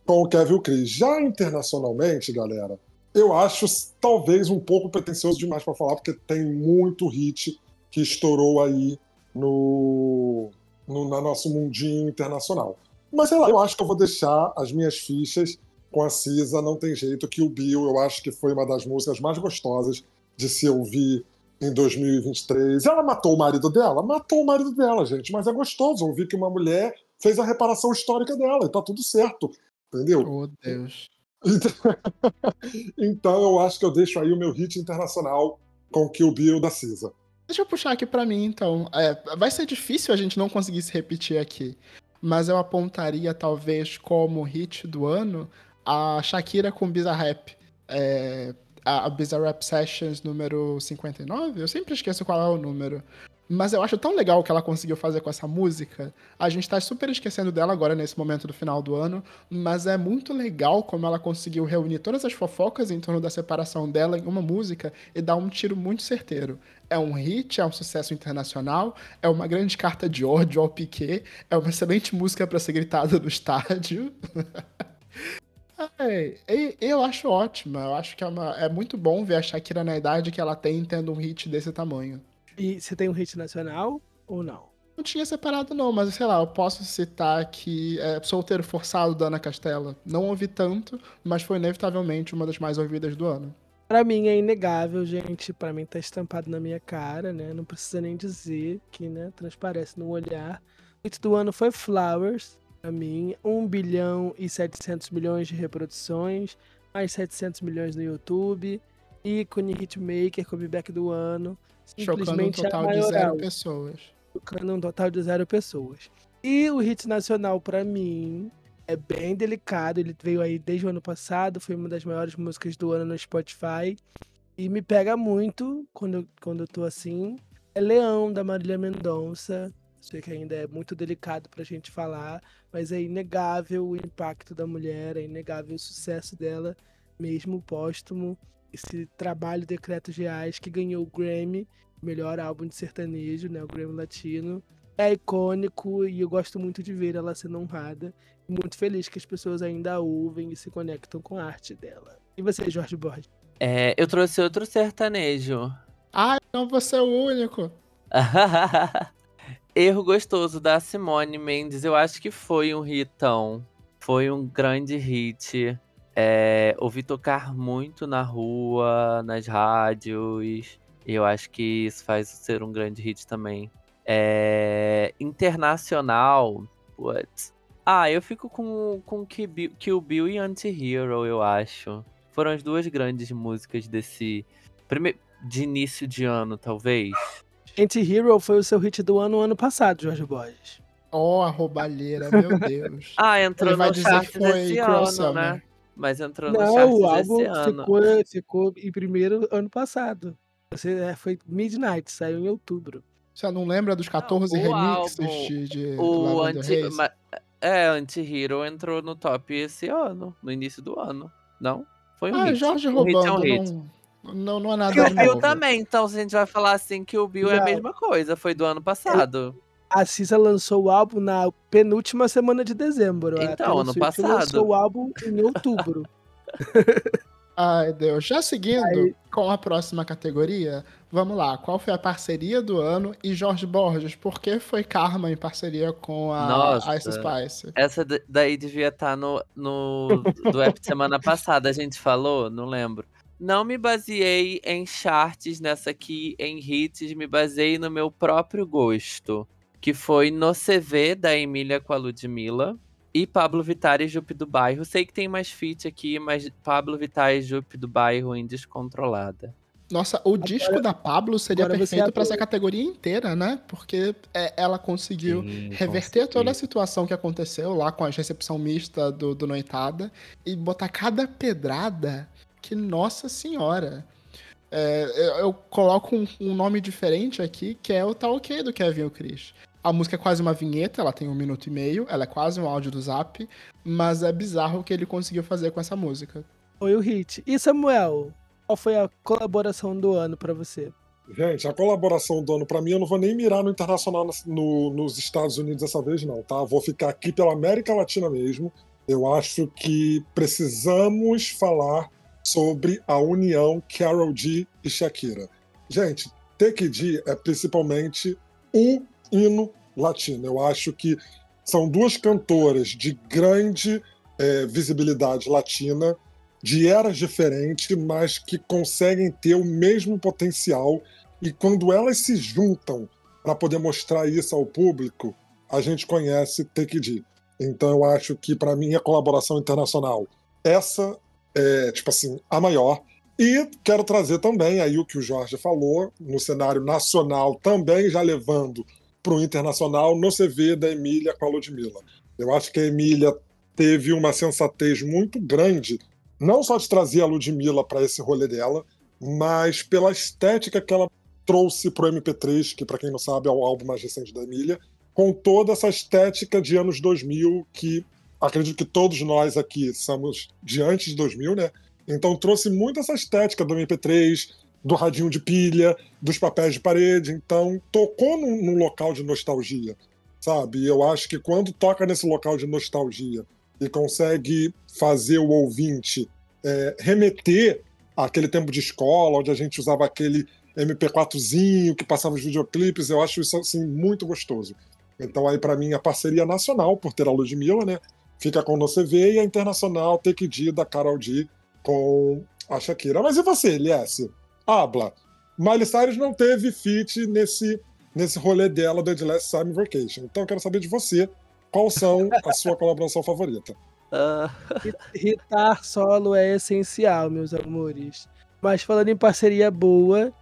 com o Kevin Cris. Já internacionalmente, galera, eu acho talvez um pouco pretencioso demais para falar, porque tem muito hit que estourou aí no, no, no nosso mundinho internacional. Mas sei lá, eu acho que eu vou deixar as minhas fichas com a Cisa, não tem jeito, que o Bill eu acho que foi uma das músicas mais gostosas de se ouvir em 2023. Ela matou o marido dela? Matou o marido dela, gente, mas é gostoso ouvir que uma mulher fez a reparação histórica dela e tá tudo certo, entendeu? Oh, Deus. então eu acho que eu deixo aí o meu hit internacional com o Kill Bill da Cisa. Deixa eu puxar aqui para mim, então. É, vai ser difícil a gente não conseguir se repetir aqui, mas eu apontaria talvez como hit do ano a Shakira com Bizarre Rap. É, a Bizarre Rap Sessions número 59? Eu sempre esqueço qual é o número. Mas eu acho tão legal o que ela conseguiu fazer com essa música. A gente tá super esquecendo dela agora nesse momento do final do ano, mas é muito legal como ela conseguiu reunir todas as fofocas em torno da separação dela em uma música e dar um tiro muito certeiro. É um hit, é um sucesso internacional, é uma grande carta de ódio ao Piquet, é uma excelente música para ser gritada no estádio. Eu acho ótima. Eu acho que é, uma, é muito bom ver a Shakira na idade que ela tem tendo um hit desse tamanho. E você tem um hit nacional ou não? Não tinha separado, não, mas sei lá, eu posso citar aqui é, Solteiro Forçado da Ana Castela. Não ouvi tanto, mas foi inevitavelmente uma das mais ouvidas do ano. Pra mim é inegável, gente. Pra mim tá estampado na minha cara, né? Não precisa nem dizer que, né, transparece no olhar. O hit do ano foi Flowers, pra mim. 1 bilhão e 700 milhões de reproduções, mais 700 milhões no YouTube. Ícone Hitmaker, comeback do ano. Chocando um total de zero pessoas. Chocando um total de zero pessoas. E o hit nacional, para mim, é bem delicado. Ele veio aí desde o ano passado, foi uma das maiores músicas do ano no Spotify. E me pega muito quando, quando eu tô assim. É Leão, da Marília Mendonça. Sei que ainda é muito delicado pra gente falar, mas é inegável o impacto da mulher, é inegável o sucesso dela, mesmo póstumo esse trabalho Decretos Reais que ganhou o Grammy, melhor álbum de sertanejo, né, o Grammy Latino. É icônico e eu gosto muito de ver ela sendo honrada. Muito feliz que as pessoas ainda ouvem e se conectam com a arte dela. E você, Jorge Borges? É, eu trouxe outro sertanejo. Ah, então você é o único. Erro gostoso da Simone Mendes. Eu acho que foi um hitão. Foi um grande hit. É, ouvi tocar muito na rua, nas rádios. E eu acho que isso faz ser um grande hit também. É, internacional, putz. Ah, eu fico com, com Kill Kill Bill e Anti-Hero, eu acho. Foram as duas grandes músicas desse. Prime... De início de ano, talvez. Anti-Hero foi o seu hit do ano ano passado, Jorge Borges. Ó, a roubalheira, meu Deus. Ah, entrou Ele vai no dizer chart que foi ano, Summer. né? Mas entrou no Não, chart o álbum desse ano. ficou, ficou em primeiro ano passado. Você, é, foi Midnight, saiu em outubro. Você não lembra dos 14 o remixes álbum- de, de O anti... Ma- É, Anti-Hero entrou no top esse ano, no início do ano. Não? Foi um Ah, hit. Jorge um hit é um roubando, hit. não, não, não é nada Kill Bill também, então se a gente vai falar assim que o Bill é a Não. mesma coisa, foi do ano passado. A Cissa lançou o álbum na penúltima semana de dezembro. Então, ano Swift passado. lançou o álbum em outubro. Ai, Deus. Já seguindo Aí- com a próxima categoria, vamos lá. Qual foi a parceria do ano? E Jorge Borges, por que foi Karma em parceria com a Nossa. Ice Spice? Essa daí devia estar no, no do app de semana passada, a gente falou, não lembro. Não me baseei em charts nessa aqui, em hits, me baseei no meu próprio gosto, que foi no CV da Emília com a Ludmilla e Pablo Vittar e Jupe do Bairro. Sei que tem mais feat aqui, mas Pablo Vittar e Jupe do Bairro em Descontrolada. Nossa, o disco da Pablo seria agora perfeito pra atua. essa categoria inteira, né? Porque é, ela conseguiu Sim, reverter toda a consegui. situação que aconteceu lá com a recepção mista do, do Noitada e botar cada pedrada que, nossa senhora. É, eu, eu coloco um, um nome diferente aqui, que é o Tá Ok do Kevin e o Chris. A música é quase uma vinheta, ela tem um minuto e meio, ela é quase um áudio do zap, mas é bizarro o que ele conseguiu fazer com essa música. Foi o hit. E Samuel, qual foi a colaboração do ano pra você? Gente, a colaboração do ano, pra mim, eu não vou nem mirar no internacional no- nos Estados Unidos dessa vez, não, tá? Vou ficar aqui pela América Latina mesmo. Eu acho que precisamos falar sobre a união Carol G e Shakira. Gente, Take D é principalmente o hino latino. Eu acho que são duas cantoras de grande eh, visibilidade latina, de eras diferentes, mas que conseguem ter o mesmo potencial. E quando elas se juntam para poder mostrar isso ao público, a gente conhece Take D. Então eu acho que para mim a colaboração internacional essa é tipo assim a maior. E quero trazer também aí o que o Jorge falou no cenário nacional também já levando para o internacional no CV da Emília com a Ludmilla. Eu acho que a Emília teve uma sensatez muito grande, não só de trazer a Ludmilla para esse rolê dela, mas pela estética que ela trouxe pro MP3, que para quem não sabe é o álbum mais recente da Emília, com toda essa estética de anos 2000 que acredito que todos nós aqui somos de antes de 2000, né? Então trouxe muito essa estética do MP3, do radinho de pilha, dos papéis de parede. Então tocou num, num local de nostalgia, sabe? E eu acho que quando toca nesse local de nostalgia e consegue fazer o ouvinte é, remeter àquele tempo de escola, onde a gente usava aquele MP4zinho que passava os videoclipes, eu acho isso assim muito gostoso. Então aí para mim a parceria nacional por ter a Ludmilla, né? Fica com o CV e a internacional Take D da Carol D com a Shakira. Mas e você, Elias? Habla. Miley Cyrus não teve feat nesse, nesse rolê dela do The Last Summer Vacation. Então eu quero saber de você, qual são a sua colaboração favorita? Ah, Hitar solo é essencial, meus amores. Mas falando em parceria boa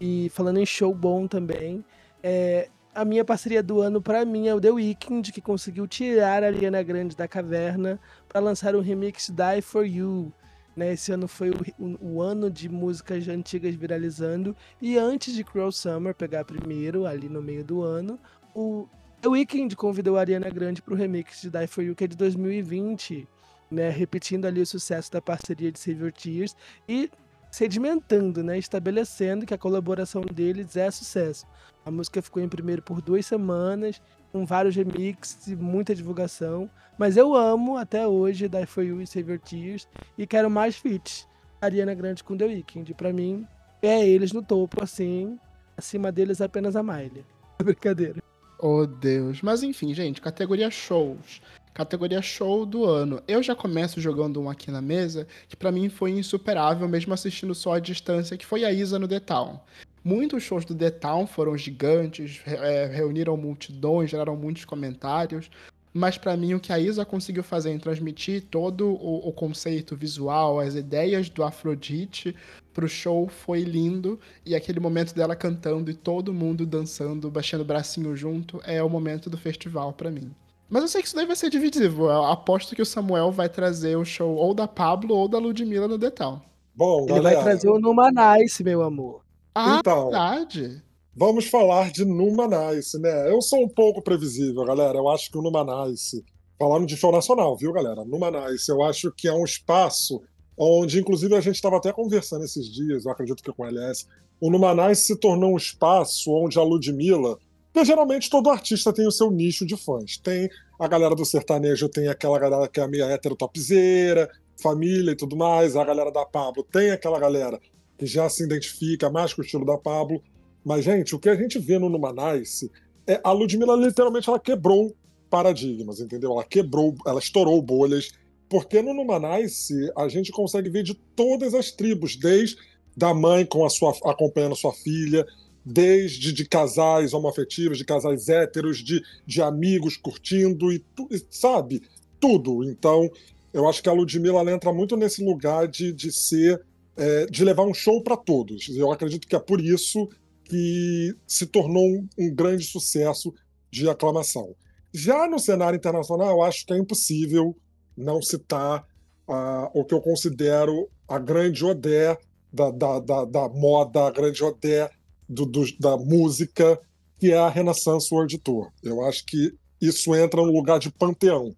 e falando em show bom também, é, a minha parceria do ano pra mim é o The Weeknd, que conseguiu tirar a Ariana Grande da caverna para lançar um remix Die For You. Né, esse ano foi o, o- o ano de músicas antigas viralizando. E antes de Cruel Summer pegar primeiro, ali no meio do ano, o The Weeknd convidou a Ariana Grande para o remix de Die For You, que é de 2020 né, repetindo ali o sucesso da parceria de Save Your Tears e sedimentando, né, estabelecendo que a colaboração deles é sucesso. A música ficou em primeiro por duas semanas, com vários remixes e muita divulgação, mas eu amo até hoje Die For You e Save Your Tears e quero mais feats. Ariana Grande com The Weeknd, pra mim, é eles no topo, assim, acima deles apenas a Miley. Brincadeira. Oh, Deus. Mas enfim, gente, categoria shows. categoria show do ano. Eu já começo jogando um aqui na mesa, que para mim foi insuperável, mesmo assistindo só a distância, que foi a Isa no The Town. Muitos shows do The Town foram gigantes, é, reuniram multidões, geraram muitos comentários. Mas para mim o que a Isa conseguiu fazer em transmitir todo o, o conceito visual, as ideias do Afrodite pro show foi lindo. E aquele momento dela cantando e todo mundo dançando, baixando o bracinho junto, é o momento do festival para mim. Mas eu sei que isso daí vai ser divisivo. Eu aposto que o Samuel vai trazer o show ou da Pablo ou da Ludmilla no Detal. Bom, Ele vai trazer o Numanice, meu amor. Ah, Então. verdade. Vamos falar de Numanice, né? Eu sou um pouco previsível, galera. Eu acho que o Numanice, falando de show nacional, viu, galera? Numanice, eu acho que é um espaço onde, inclusive, a gente estava até conversando esses dias, eu acredito que com o LS, o Numanice se tornou um espaço onde a Ludmilla, porque geralmente todo artista tem o seu nicho de fãs. Tem a galera do sertanejo, tem aquela galera que é meio hétero topzeira, família e tudo mais. A galera da Pablo tem aquela galera que já se identifica mais com o estilo da Pablo. Mas, gente, o que a gente vê no Numanice é a Ludmilla literalmente ela quebrou paradigmas, entendeu? Ela quebrou, ela estourou bolhas, porque no Numanice a gente consegue ver de todas as tribos, desde da mãe com a sua acompanhando a sua filha, desde de casais homoafetivos, de casais héteros, de, de amigos curtindo e, tu- e, sabe tudo. Então, eu acho que a Ludmilla entra muito nesse lugar de, de ser é, de levar um show para todos. Eu acredito que é por isso que se tornou um, um grande sucesso de aclamação. Já no cenário internacional, acho que é impossível não citar ah, o que eu considero a grande odé da, da, da, da moda, a grande odé do, do- da música, que é a Renaissance World Tour. Eu acho que isso entra no lugar de panteão,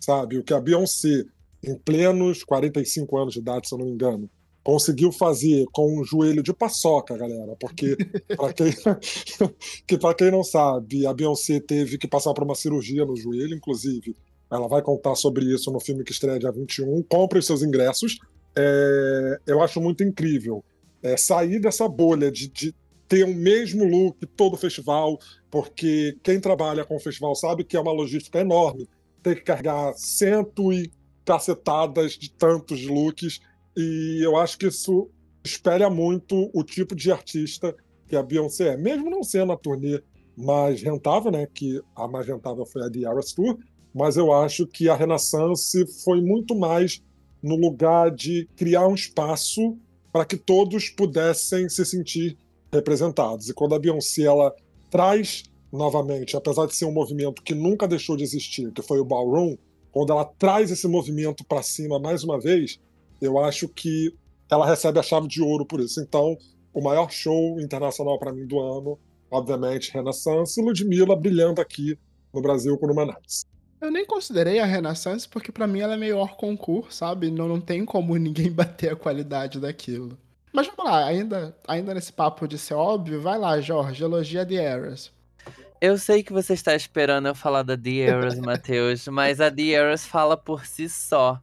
sabe? O que a Beyoncé, em plenos 45 anos de idade, se eu não me engano, conseguiu fazer com um joelho de paçoca, galera, porque para quem que para quem não sabe, a Beyoncé teve que passar por uma cirurgia no joelho, inclusive. Ela vai contar sobre isso no filme que estreia dia 21. Compre os seus ingressos. É, eu acho muito incrível é, sair dessa bolha de, de ter o mesmo look todo festival, porque quem trabalha com o festival sabe que é uma logística enorme. Tem que carregar cento e cacetadas de tantos looks. E eu acho que isso espelha muito o tipo de artista que a Beyoncé é. Mesmo não sendo a turnê mais rentável, né? Que a mais rentável foi a The Eras Tour, mas eu acho que a Renaissance foi muito mais no lugar de criar um espaço para que todos pudessem se sentir representados. E quando a Beyoncé ela traz novamente, apesar de ser um movimento que nunca deixou de existir, que foi o ballroom, quando ela traz esse movimento para cima mais uma vez, eu acho que ela recebe a chave de ouro por isso. Então, o maior show internacional para mim do ano, obviamente, Renaissance e Ludmilla brilhando aqui no Brasil com o Manais. Eu nem considerei a Renaissance porque pra mim ela é meio concurso, sabe? Não, não tem como ninguém bater a qualidade daquilo. Mas vamos lá, ainda, ainda nesse papo de ser óbvio, vai lá, Jorge, elogia The Eras. Eu sei que você está esperando eu falar da The Eras, Matheus, mas a The Eras fala por si só.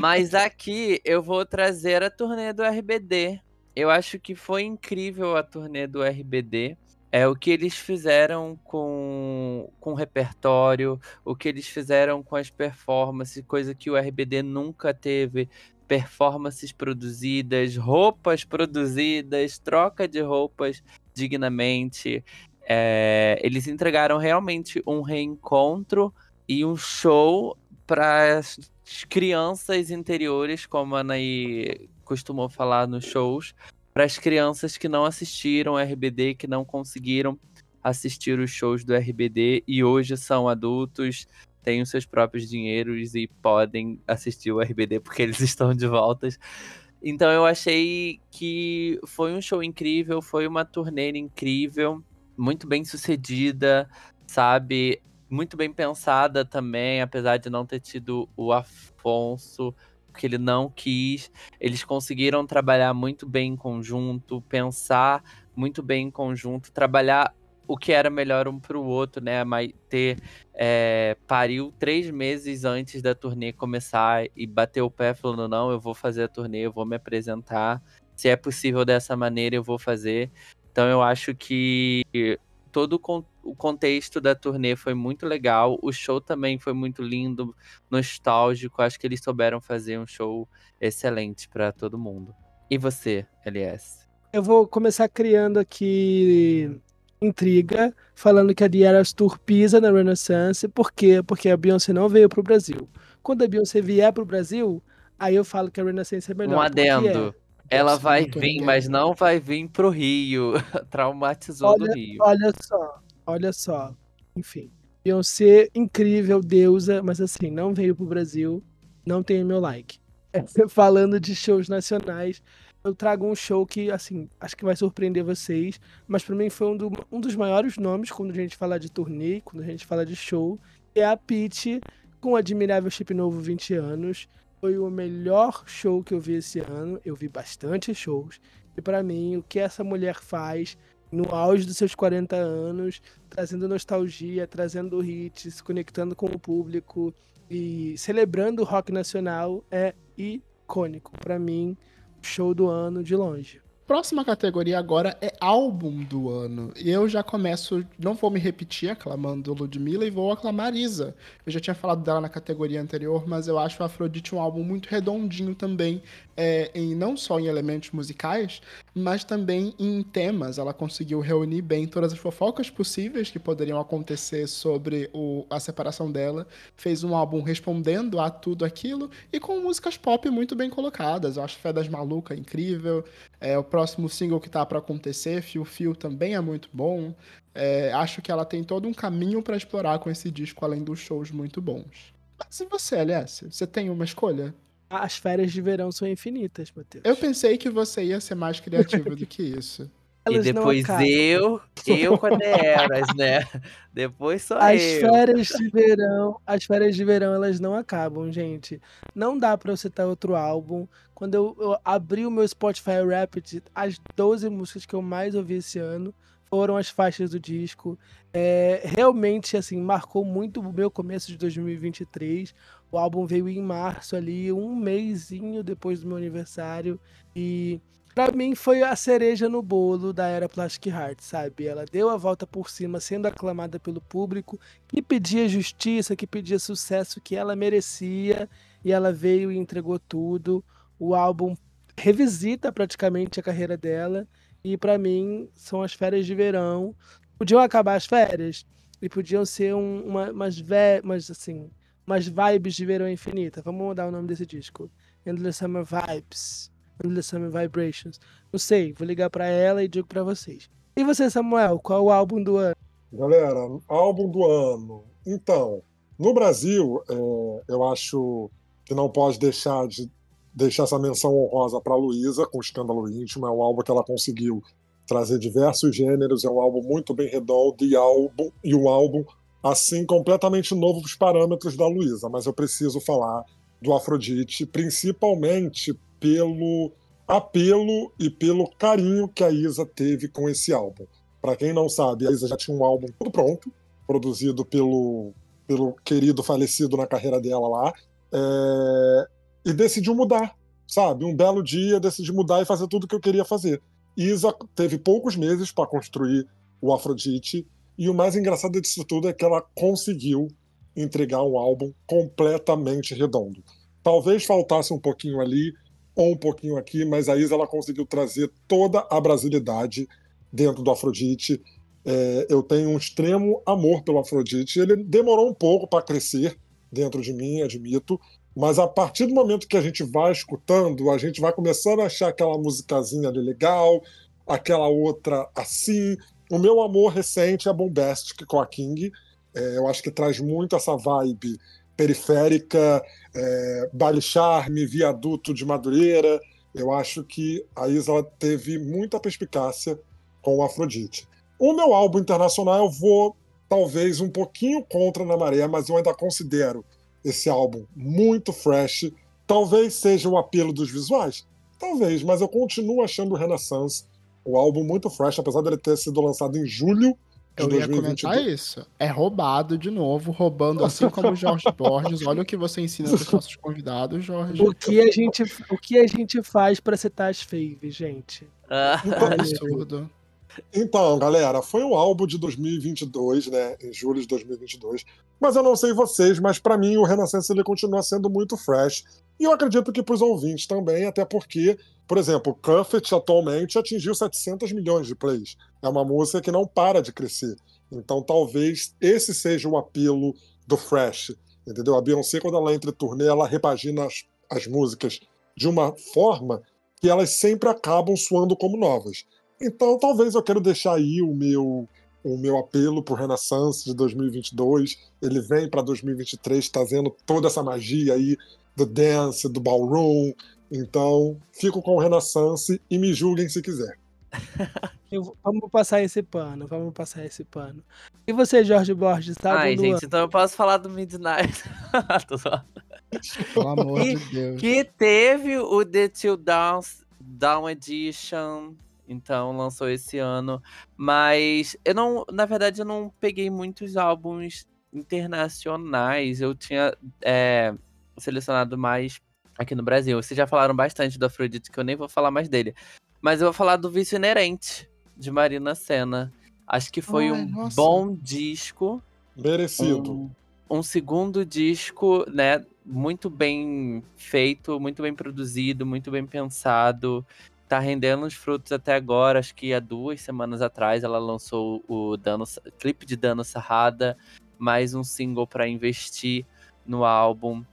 Mas aqui eu vou trazer a turnê do RBD. Eu acho que foi incrível a turnê do RBD. É o que eles fizeram com, com o repertório, o que eles fizeram com as performances, coisa que o RBD nunca teve. Performances produzidas, roupas produzidas, troca de roupas dignamente. É, eles entregaram realmente um reencontro e um show para crianças interiores, como a Anaí costumou falar nos shows, para as crianças que não assistiram RBD, que não conseguiram assistir os shows do RBD e hoje são adultos, têm os seus próprios dinheiros e podem assistir o RBD porque eles estão de voltas. Então eu achei que foi um show incrível, foi uma turnê incrível, muito bem sucedida, sabe? Muito bem pensada também, apesar de não ter tido o Afonso, porque ele não quis. Eles conseguiram trabalhar muito bem em conjunto, pensar muito bem em conjunto, trabalhar o que era melhor um pro outro, né? A Maitê é, pariu três meses antes da turnê começar e bateu o pé falando: não, eu vou fazer a turnê, eu vou me apresentar. Se é possível dessa maneira, eu vou fazer. Então eu acho que todo o contexto da turnê foi muito legal. O show também foi muito lindo, nostálgico. Acho que eles souberam fazer um show excelente para todo mundo. E você, LS? Eu vou começar criando aqui intriga, falando que a Eras Tour pisa na Renaissance. Por quê? Porque a Beyoncé não veio pro Brasil. Quando a Beyoncé vier pro Brasil, aí eu falo que a Renaissance é melhor. Um adendo. É. Ela vai vir, mas não vai vir pro Rio. Traumatizou olha, do Rio. Olha só, olha só. Enfim. Beyoncé, incrível, deusa, mas assim, não veio pro Brasil. Não tem meu like. Falando de shows nacionais, eu trago um show que, assim, acho que vai surpreender vocês, mas para mim foi um, do, um, dos maiores nomes quando a gente fala de turnê, quando a gente fala de show, é a Pitty com o Admirável Chip Novo 20 anos. Foi o melhor show que eu vi esse ano. Eu vi bastante shows. E para mim, o que essa mulher faz no auge dos seus 40 anos, trazendo nostalgia, trazendo hits, se conectando com o público e celebrando o rock nacional é icônico. Para mim, show do ano de longe. Próxima categoria agora é álbum do ano. E eu já começo, não vou me repetir aclamando Ludmilla e vou aclamar Isa. Eu já tinha falado dela na categoria anterior, mas eu acho Afrodite um álbum muito redondinho também, é, em, não só em elementos musicais, mas também em temas. Ela conseguiu reunir bem todas as fofocas possíveis que poderiam acontecer sobre o, a separação dela. Fez um álbum respondendo a tudo aquilo e com músicas pop muito bem colocadas. Eu acho Fé das Maluca incrível. É, o próximo single que tá para acontecer, Fio Fio, também é muito bom. É, acho que ela tem todo um caminho para explorar com esse disco, além dos shows muito bons. Mas e você, LS? Você tem uma escolha? As férias de verão são infinitas, Matheus. Eu pensei que você ia ser mais criativo do que isso. E depois eu, eu com a Deras, né? Depois só as eu. férias de verão, as férias de verão, elas não acabam, gente. Não dá para eu citar outro álbum. Quando eu, eu abri o meu Spotify Rapid, as 12 músicas que eu mais ouvi esse ano foram as faixas do disco. É, realmente, assim, marcou muito o meu começo de 2023. O álbum veio em março ali, um mêsinho depois do meu aniversário. E Pra mim foi a cereja no bolo da era Plastic Heart, sabe? Ela deu a volta por cima, sendo aclamada pelo público, que pedia justiça, que pedia sucesso que ela merecia, e ela veio e entregou tudo. O álbum revisita praticamente a carreira dela, e para mim são as férias de verão. Podiam acabar as férias e podiam ser um, uma, umas, umas, assim, umas vibes de verão infinita. Vamos mudar o nome desse disco. Endless Summer Vibes. Endless Summer Vibrations. Não sei, vou ligar para ela e digo para vocês. E você, Samuel, qual o álbum do ano? Galera, álbum do ano. Então, no Brasil, é, eu acho que não pode deixar de deixar essa menção honrosa para Luísa com Escândalo Íntimo. É um álbum que ela conseguiu trazer diversos gêneros. É um álbum muito bem redondo e álbum e um álbum assim completamente novo para os parâmetros da Luísa. Mas eu preciso falar do Afrodite, principalmente pelo apelo e pelo carinho que a Isa teve com esse álbum. Para quem não sabe, a Isa já tinha um álbum todo pronto, produzido pelo, pelo querido falecido na carreira dela lá, é, e decidiu mudar, sabe? Um belo dia decidi mudar e fazer tudo o que eu queria fazer. Isa teve poucos meses para construir o Afrodite, e o mais engraçado disso tudo é que ela conseguiu entregar um álbum completamente redondo. Talvez faltasse um pouquinho ali, ou um pouquinho aqui, mas a Isa ela conseguiu trazer toda a brasilidade dentro do Afrodite. É, eu tenho um extremo amor pelo Afrodite. Ele demorou um pouco para crescer dentro de mim, admito, mas a partir do momento que a gente vai escutando, a gente vai começando a achar aquela musicazinha ali legal, aquela outra assim. O meu amor recente é Bombastic com a King. É, eu acho que traz muito essa vibe periférica, é, Baile Charme, Viaduto de Madureira. Eu acho que a Isa teve muita perspicácia com o Afrodite. O meu álbum internacional eu vou talvez um pouquinho contra na maré, mas eu ainda considero esse álbum muito fresh. Talvez seja o apelo dos visuais, talvez, mas eu continuo achando o Renaissance o álbum muito fresh, apesar dele ter sido lançado em julho eu ia comentar isso. É roubado de novo, roubando assim como o Jorge Borges. Olha o que você ensina para os nossos convidados, Jorge. O que a gente, o que a gente faz para citar as faves, gente? Ah. É absurdo. Então, galera, foi um álbum de 2022, né? Em julho de 2022. Mas eu não sei vocês, mas para mim o Renaissance ele continua sendo muito fresh. E eu acredito que para os ouvintes também, até porque, por exemplo, Cuffet atualmente atingiu 700 milhões de plays. É uma música que não para de crescer. Então talvez esse seja o apelo do fresh. Entendeu? A Beyoncé, quando ela entra em turnê, ela repagina as, as músicas de uma forma que elas sempre acabam soando como novas. Então, talvez eu quero deixar aí o meu o meu apelo para o Renaissance de 2022. Ele vem para 2023 trazendo toda essa magia aí do dance, do ballroom. Então, fico com o Renaissance e me julguem se quiser. Eu, vamos passar esse pano, vamos passar esse pano. E você, Jorge Borges, tá? Ai, gente, então eu posso falar do Midnight. Pelo amor de Deus. Que teve o The Till Down, Down Edition, então lançou esse ano. Mas eu não, na verdade, eu não peguei muitos álbuns internacionais. Eu tinha é, selecionado mais aqui no Brasil. Vocês já falaram bastante do Afrodite, que eu nem vou falar mais dele. Mas eu vou falar do Vício Inerente, de Marina Senna. Acho que foi Ai, um nossa. bom disco. Merecido. Um, um segundo disco, né? Muito bem feito, muito bem produzido, muito bem pensado. Tá rendendo os frutos até agora. Acho que há duas semanas atrás ela lançou o Dano, clipe de Dano Sarrada, mais um single para investir no álbum.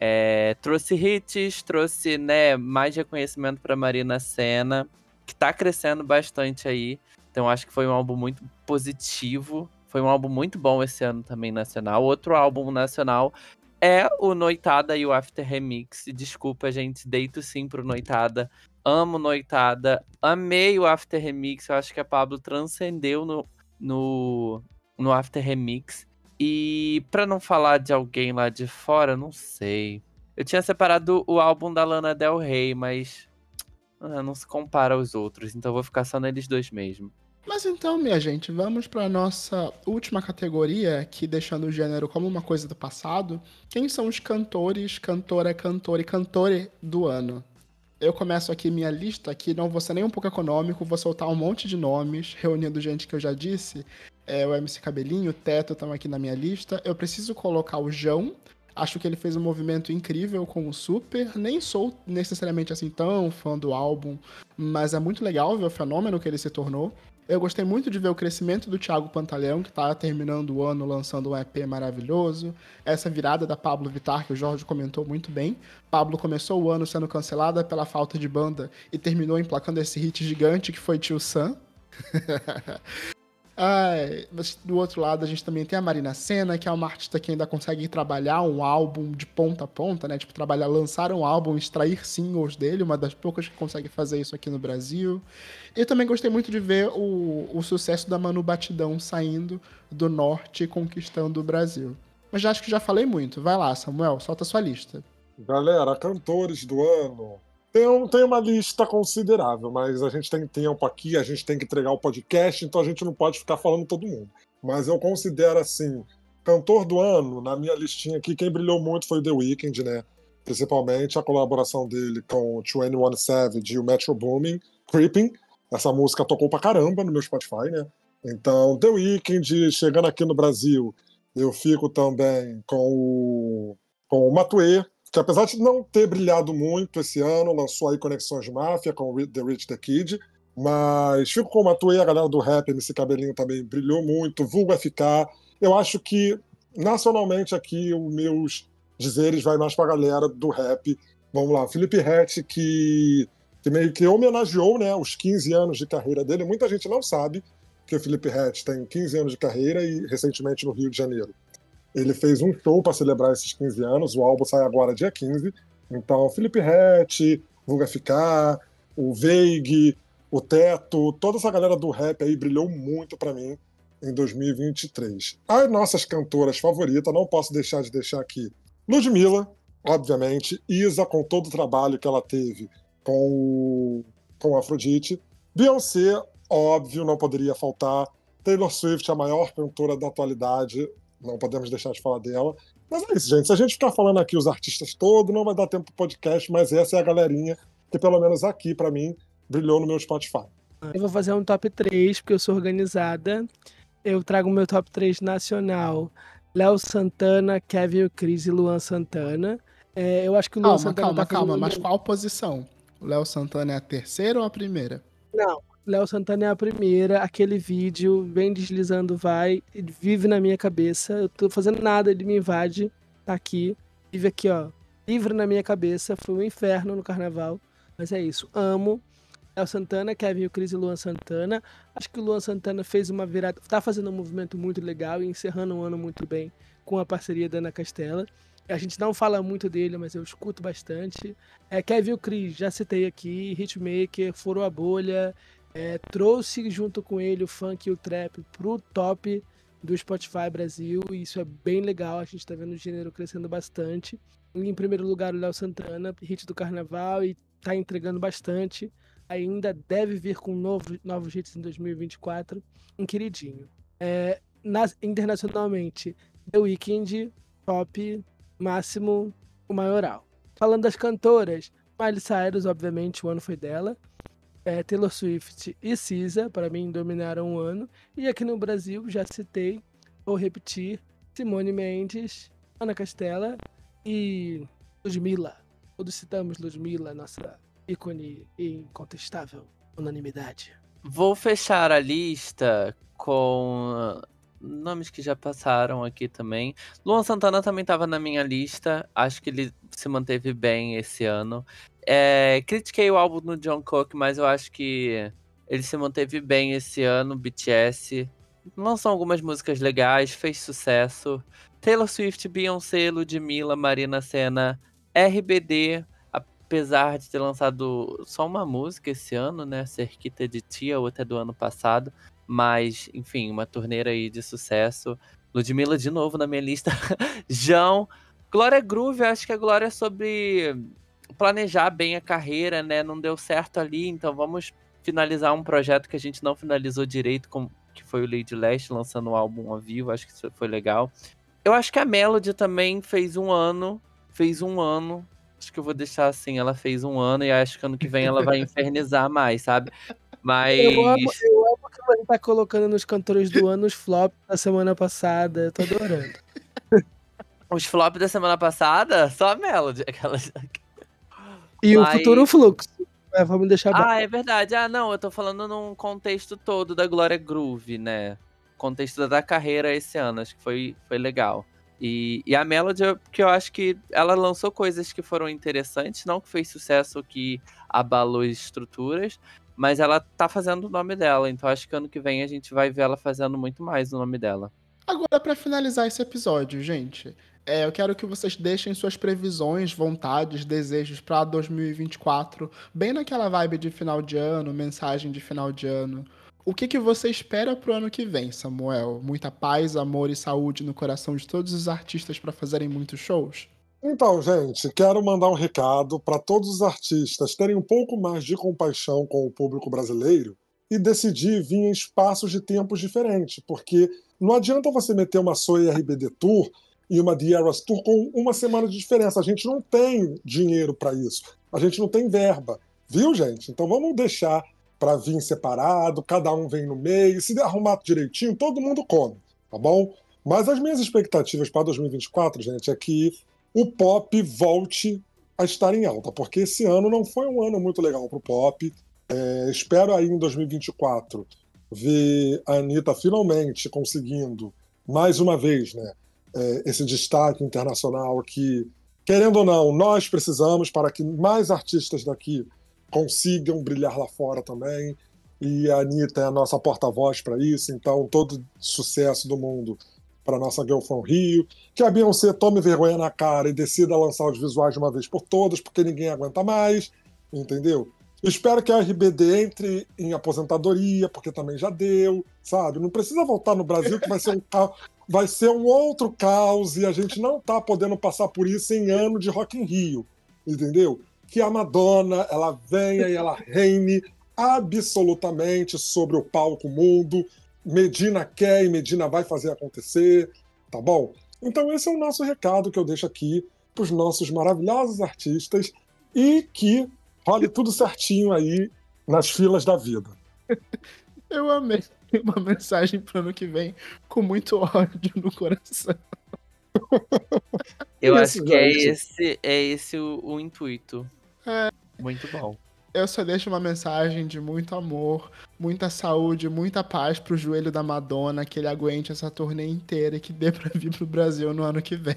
É, trouxe hits, trouxe né, mais reconhecimento para Marina Senna, que tá crescendo bastante aí. Então acho que foi um álbum muito positivo. Foi um álbum muito bom esse ano também nacional. Outro álbum nacional é o Noitada e o After Remix. Desculpa, gente, deito sim pro Noitada. Amo Noitada. Amei o After Remix. Eu acho que a Pablo transcendeu no, no, no After Remix. E pra não falar de alguém lá de fora, não sei. Eu tinha separado o álbum da Lana Del Rey, mas ah, não se compara aos outros, então vou ficar só neles dois mesmo. Mas então, minha gente, vamos para nossa última categoria, que deixando o gênero como uma coisa do passado. Quem são os cantores, cantora, cantor e cantore do ano? Eu começo aqui minha lista, que não vou ser nem um pouco econômico, vou soltar um monte de nomes, reunindo gente que eu já disse. É, o MC Cabelinho, o Teto estão aqui na minha lista. Eu preciso colocar o João. Acho que ele fez um movimento incrível com o Super. Nem sou necessariamente assim tão fã do álbum, mas é muito legal ver o fenômeno que ele se tornou. Eu gostei muito de ver o crescimento do Thiago Pantaleão, que tá terminando o ano lançando um EP maravilhoso. Essa virada da Pablo Vittar, que o Jorge comentou muito bem. Pablo começou o ano sendo cancelada pela falta de banda e terminou emplacando esse hit gigante que foi Tio Sam. Ai, mas do outro lado, a gente também tem a Marina Senna, que é uma artista que ainda consegue trabalhar um álbum de ponta a ponta, né? Tipo, trabalhar, lançar um álbum, extrair singles dele, uma das poucas que consegue fazer isso aqui no Brasil. E também gostei muito de ver o, o sucesso da Manu Batidão saindo do norte e conquistando o Brasil. Mas já acho que já falei muito. Vai lá, Samuel, solta sua lista. Galera, cantores do ano. Tem, um- tem uma lista considerável, mas a gente tem tempo aqui, a gente tem que entregar o podcast, então a gente não pode ficar falando todo mundo. Mas eu considero assim, cantor do ano, na minha listinha aqui, quem brilhou muito foi The Weeknd, né? Principalmente a colaboração dele com o 21 Savage e o Metro Booming, Creeping. Essa música tocou pra caramba no meu Spotify, né? Então, The Weeknd chegando aqui no Brasil, eu fico também com o, com o Matuê, que apesar de não ter brilhado muito esse ano, lançou aí Conexões Máfia com The Rich The Kid, mas fico com o Matuê, a galera do rap, MC Cabelinho também brilhou muito, Vulgo FK. Eu acho que, nacionalmente aqui, os meus dizeres vai mais pra galera do rap. Vamos lá, Felipe Rett, que, que meio que homenageou né, os 15 anos de carreira dele. Muita gente não sabe que o Felipe Rett tem 15 anos de carreira e recentemente no Rio de Janeiro. Ele fez um show para celebrar esses 15 anos, o álbum sai agora dia 15. Então, Felipe Rett, Vulga FK, o Veig, o Teto, toda essa galera do rap aí brilhou muito para mim em 2023. As nossas cantoras favoritas, não posso deixar de deixar aqui Ludmilla, obviamente, Isa com todo o trabalho que ela teve com o, com Afrodite, Beyoncé, óbvio, não poderia faltar, Taylor Swift, a maior cantora da atualidade, não podemos deixar de falar dela. Mas é isso, gente. Se a gente ficar falando aqui os artistas todos, não vai dar tempo pro podcast, mas essa é a galerinha que, pelo menos aqui, para mim, brilhou no meu Spotify. Eu vou fazer um top 3, porque eu sou organizada. Eu trago o meu top 3 nacional. Léo Santana, Kevin Cris e Luan Santana. É, eu acho que o Luan Calma, Santana calma, tá calma. fazendo- Mas qual posição? O Léo Santana é a terceira ou a primeira? Não, Léo Santana é a primeira. Aquele vídeo, vem deslizando, vai, vive na minha cabeça. Eu tô fazendo nada, ele me invade. Tá aqui. Vive aqui, ó. Livre na minha cabeça. Foi um inferno no carnaval. Mas é isso. Amo. Léo Santana, Kevin o Cris e Luan Santana. Acho que o Luan Santana fez uma virada. Tá fazendo um movimento muito legal e encerrando um ano muito bem com a parceria da Ana Castela. A gente não fala muito dele, mas eu escuto bastante. É, Kevin o Cris, já citei aqui. Hitmaker, Furou a Bolha. É, trouxe junto com ele o funk e o trap pro top do Spotify Brasil. E isso é bem legal. A gente tá vendo o gênero crescendo bastante. Em primeiro lugar, o Léo Santana, hit do carnaval, e tá entregando bastante. Ainda deve vir com novo, novos hits em 2024. Um queridinho. É, nas- internacionalmente, The Weeknd, top, máximo, o maioral. Falando das cantoras, Miley Cyrus, obviamente, o ano foi dela. É, Taylor Swift e Cisa, para mim, dominaram o ano. E aqui no Brasil, já citei, vou repetir, Simone Mendes, Ana Castela e Ludmilla. Todos citamos Ludmilla, nossa ícone incontestável unanimidade. Vou fechar a lista com ah, nomes que já passaram aqui também. Luan Santana também estava na minha lista. Acho que ele se manteve bem esse ano. É, critiquei o álbum do John Cook, mas eu acho que ele se manteve bem esse ano. BTS lançou algumas músicas legais, fez sucesso. Taylor Swift, Beyoncé, Ludmilla, Marina Senna, RBD, apesar de ter lançado só uma música esse ano, né? Cerquita de Tia, outra é do ano passado. Mas, enfim, uma torneira aí de sucesso. Ludmilla de novo na minha lista. João. Glória Groove, acho que a Glória é sobre planejar bem a carreira, né? Não deu certo ali, então vamos finalizar um projeto que a gente não finalizou direito, com, que foi o Lady Leste lançando um álbum ao vivo, acho que isso foi legal. Eu acho que a Melody também fez um ano, fez um ano. Acho que eu vou deixar assim, ela fez um ano e acho que ano que vem ela vai infernizar mais, sabe? Mas Eu amo, eu amo que você tá colocando nos cantores do ano os flops da semana passada. Eu tô adorando. os flops da semana passada, só a Melody, aquelas E Mas- o futuro fluxo. É, vamos deixar bom. Ah, é verdade. Ah, não, eu tô falando num contexto todo da Glória Groove, né? Contexto da carreira esse ano, acho que foi, foi legal. E, e a Melody, eu- que eu acho que ela lançou coisas que foram interessantes, não que fez sucesso que abalou as estruturas, mas ela tá fazendo o nome dela, então acho que ano que vem a gente vai ver ela fazendo muito mais o nome dela. Agora, pra finalizar esse episódio, gente, é, eu quero que vocês deixem suas previsões, vontades, desejos pra 2024, bem naquela vibe de final de ano, mensagem de final de ano. O que, que você espera pro ano que vem, Samuel? Muita paz, amor e saúde no coração de todos os artistas pra fazerem muitos shows? Então, gente, quero mandar um recado para todos os artistas terem um pouco mais de compaixão com o público brasileiro e decidir vir em espaços de tempos diferentes, porque não adianta você meter uma Soy RBD Tour e uma The Eras Tour com uma semana de diferença. A gente não tem dinheiro para isso. A gente não tem verba. Viu, gente? Então vamos deixar para vir separado, cada um vem no meio. Se der arrumado direitinho, todo mundo come, tá bom? Mas as minhas expectativas para 2024, gente, é que o pop volte a estar em alta, porque esse ano não foi um ano muito legal para o pop. É, espero aí em 2024 ver a Anitta finalmente conseguindo, mais uma vez, né, é, esse destaque internacional que, querendo ou não, nós precisamos para que mais artistas daqui consigam brilhar lá fora também. E a Anitta é a nossa porta-voz para isso, então todo sucesso do mundo para nossa Girl from Rio. Que a Beyoncé tome vergonha na cara e decida lançar os visuais de uma vez por todas, porque ninguém aguenta mais, entendeu? Espero que a RBD entre em aposentadoria, porque também já deu, sabe? Não precisa voltar no Brasil, que vai ser um, ca- vai ser um outro caos e a gente não tá podendo passar por isso em ano de Rock in Rio, entendeu? Que a Madonna, ela venha e ela reine absolutamente sobre o palco mundo. Medina quer e Medina vai fazer acontecer, tá bom? Então esse é o nosso recado que eu deixo aqui para os nossos maravilhosos artistas e que role tudo certinho aí nas filas da vida. Eu amei uma mensagem pro ano que vem com muito ódio no coração. Eu Isso, acho que é esse, é esse o, o intuito. É. Muito bom. Eu só deixo uma mensagem de muito amor, muita saúde, muita paz pro joelho da Madonna, que ele aguente essa turnê inteira e que dê pra vir pro Brasil no ano que vem.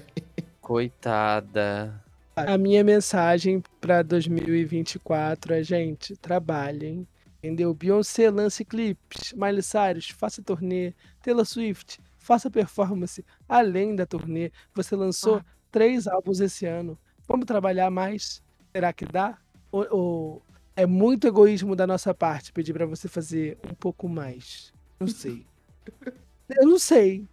Coitada. A minha mensagem pra 2024 é, gente, trabalhem. Entendeu? Beyoncé lance clipes, Miley Cyrus faça turnê, Taylor Swift faça performance além da turnê. Você lançou três álbuns esse ano. Vamos trabalhar mais? Será que dá? Ou, ou é muito egoísmo da nossa parte pedir pra você fazer um pouco mais? Não sei. Eu não sei.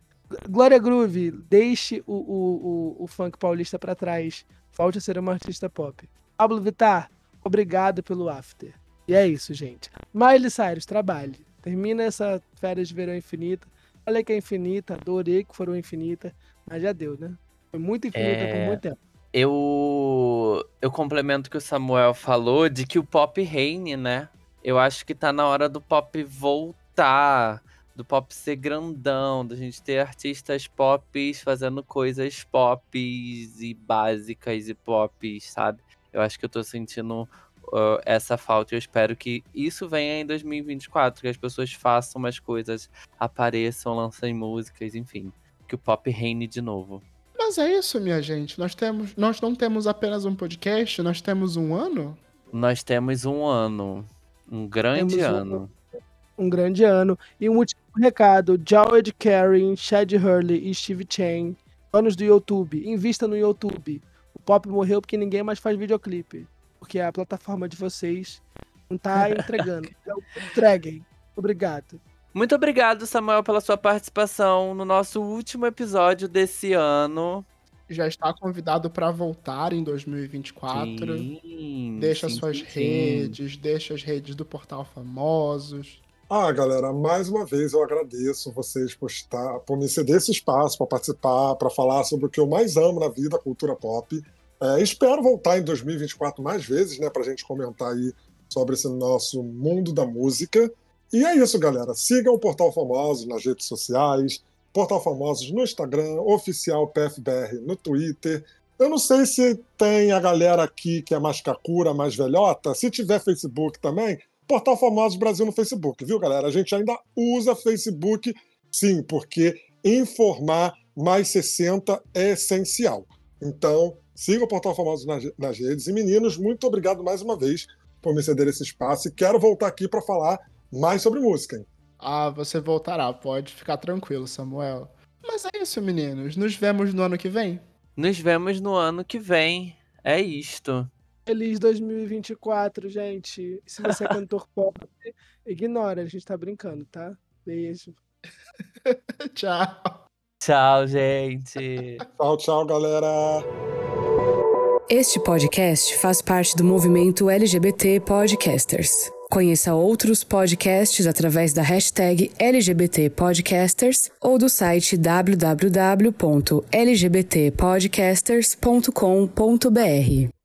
Glória Groove, deixe o, o, o, o funk paulista pra trás. Volte a ser uma artista pop. Pablo Vittar, obrigado pelo after. E é isso, gente. Miley Cyrus, trabalhe. Termina essa férias de verão infinita. Falei que é infinita, adorei que foram infinita, mas já deu, né? Foi muito infinita É. por muito tempo. Eu, eu complemento o que o Samuel falou de que o pop reine, né? Eu acho que tá na hora do pop voltar, do pop ser grandão, da gente ter artistas pop fazendo coisas pop e básicas e pop, sabe? Eu acho que eu tô sentindo uh, essa falta e eu espero que isso venha em 2024, que as pessoas façam umas coisas, apareçam, lancem músicas, enfim. Que o pop reine de novo. Mas é isso, minha gente. Nós, temos, nós não temos apenas um podcast, nós temos um ano. Nós temos um ano. Um grande Temos um ano. Um grande ano. E um último recado: Jawed Karen, Chad Hurley e Steve Chen, donos do YouTube, invista no YouTube. O pop morreu porque ninguém mais faz videoclipe. Porque a plataforma de vocês não tá entregando. Então, entreguem. Obrigado. Muito obrigado, Samuel, pela sua participação no nosso último episódio desse ano. Já está convidado para voltar em 2024. Sim, Deixa sim, suas sim, sim. redes, deixa as redes do Portal Famosos. Ah, galera, mais uma vez eu agradeço vocês por, estar, por me ceder esse espaço para participar, para falar sobre o que eu mais amo na vida, cultura pop. É, espero voltar em 2024 mais vezes, né, para a gente comentar aí sobre esse nosso mundo da música. E é isso, galera. Sigam o Portal Famosos nas redes sociais, Portal Famosos no Instagram, oficial PFBR no Twitter. Eu não sei se tem a galera aqui que é mais cacura, mais velhota. Se tiver Facebook também, Portal Famosos Brasil no Facebook, viu, galera? A gente ainda usa Facebook, sim, porque informar mais 60 é essencial. Então, siga o Portal Famosos nas, nas redes. E, meninos, muito obrigado mais uma vez por me ceder esse espaço. E quero voltar aqui para falar mais sobre música. hein? Ah, você voltará, pode ficar tranquilo, Samuel. Mas é isso, meninos. Nos vemos no ano que vem. Nos vemos no ano que vem. É isto. Feliz 2024, gente. Se você é cantor pop, ignora, a gente tá brincando, tá? Beijo. Tchau. Tchau, gente. Tchau, tchau, galera. Este podcast faz parte do movimento LGBT Podcasters. Conheça outros podcasts através da hashtag LGBT Podcasters ou do site www.lgbtpodcasters.com.br.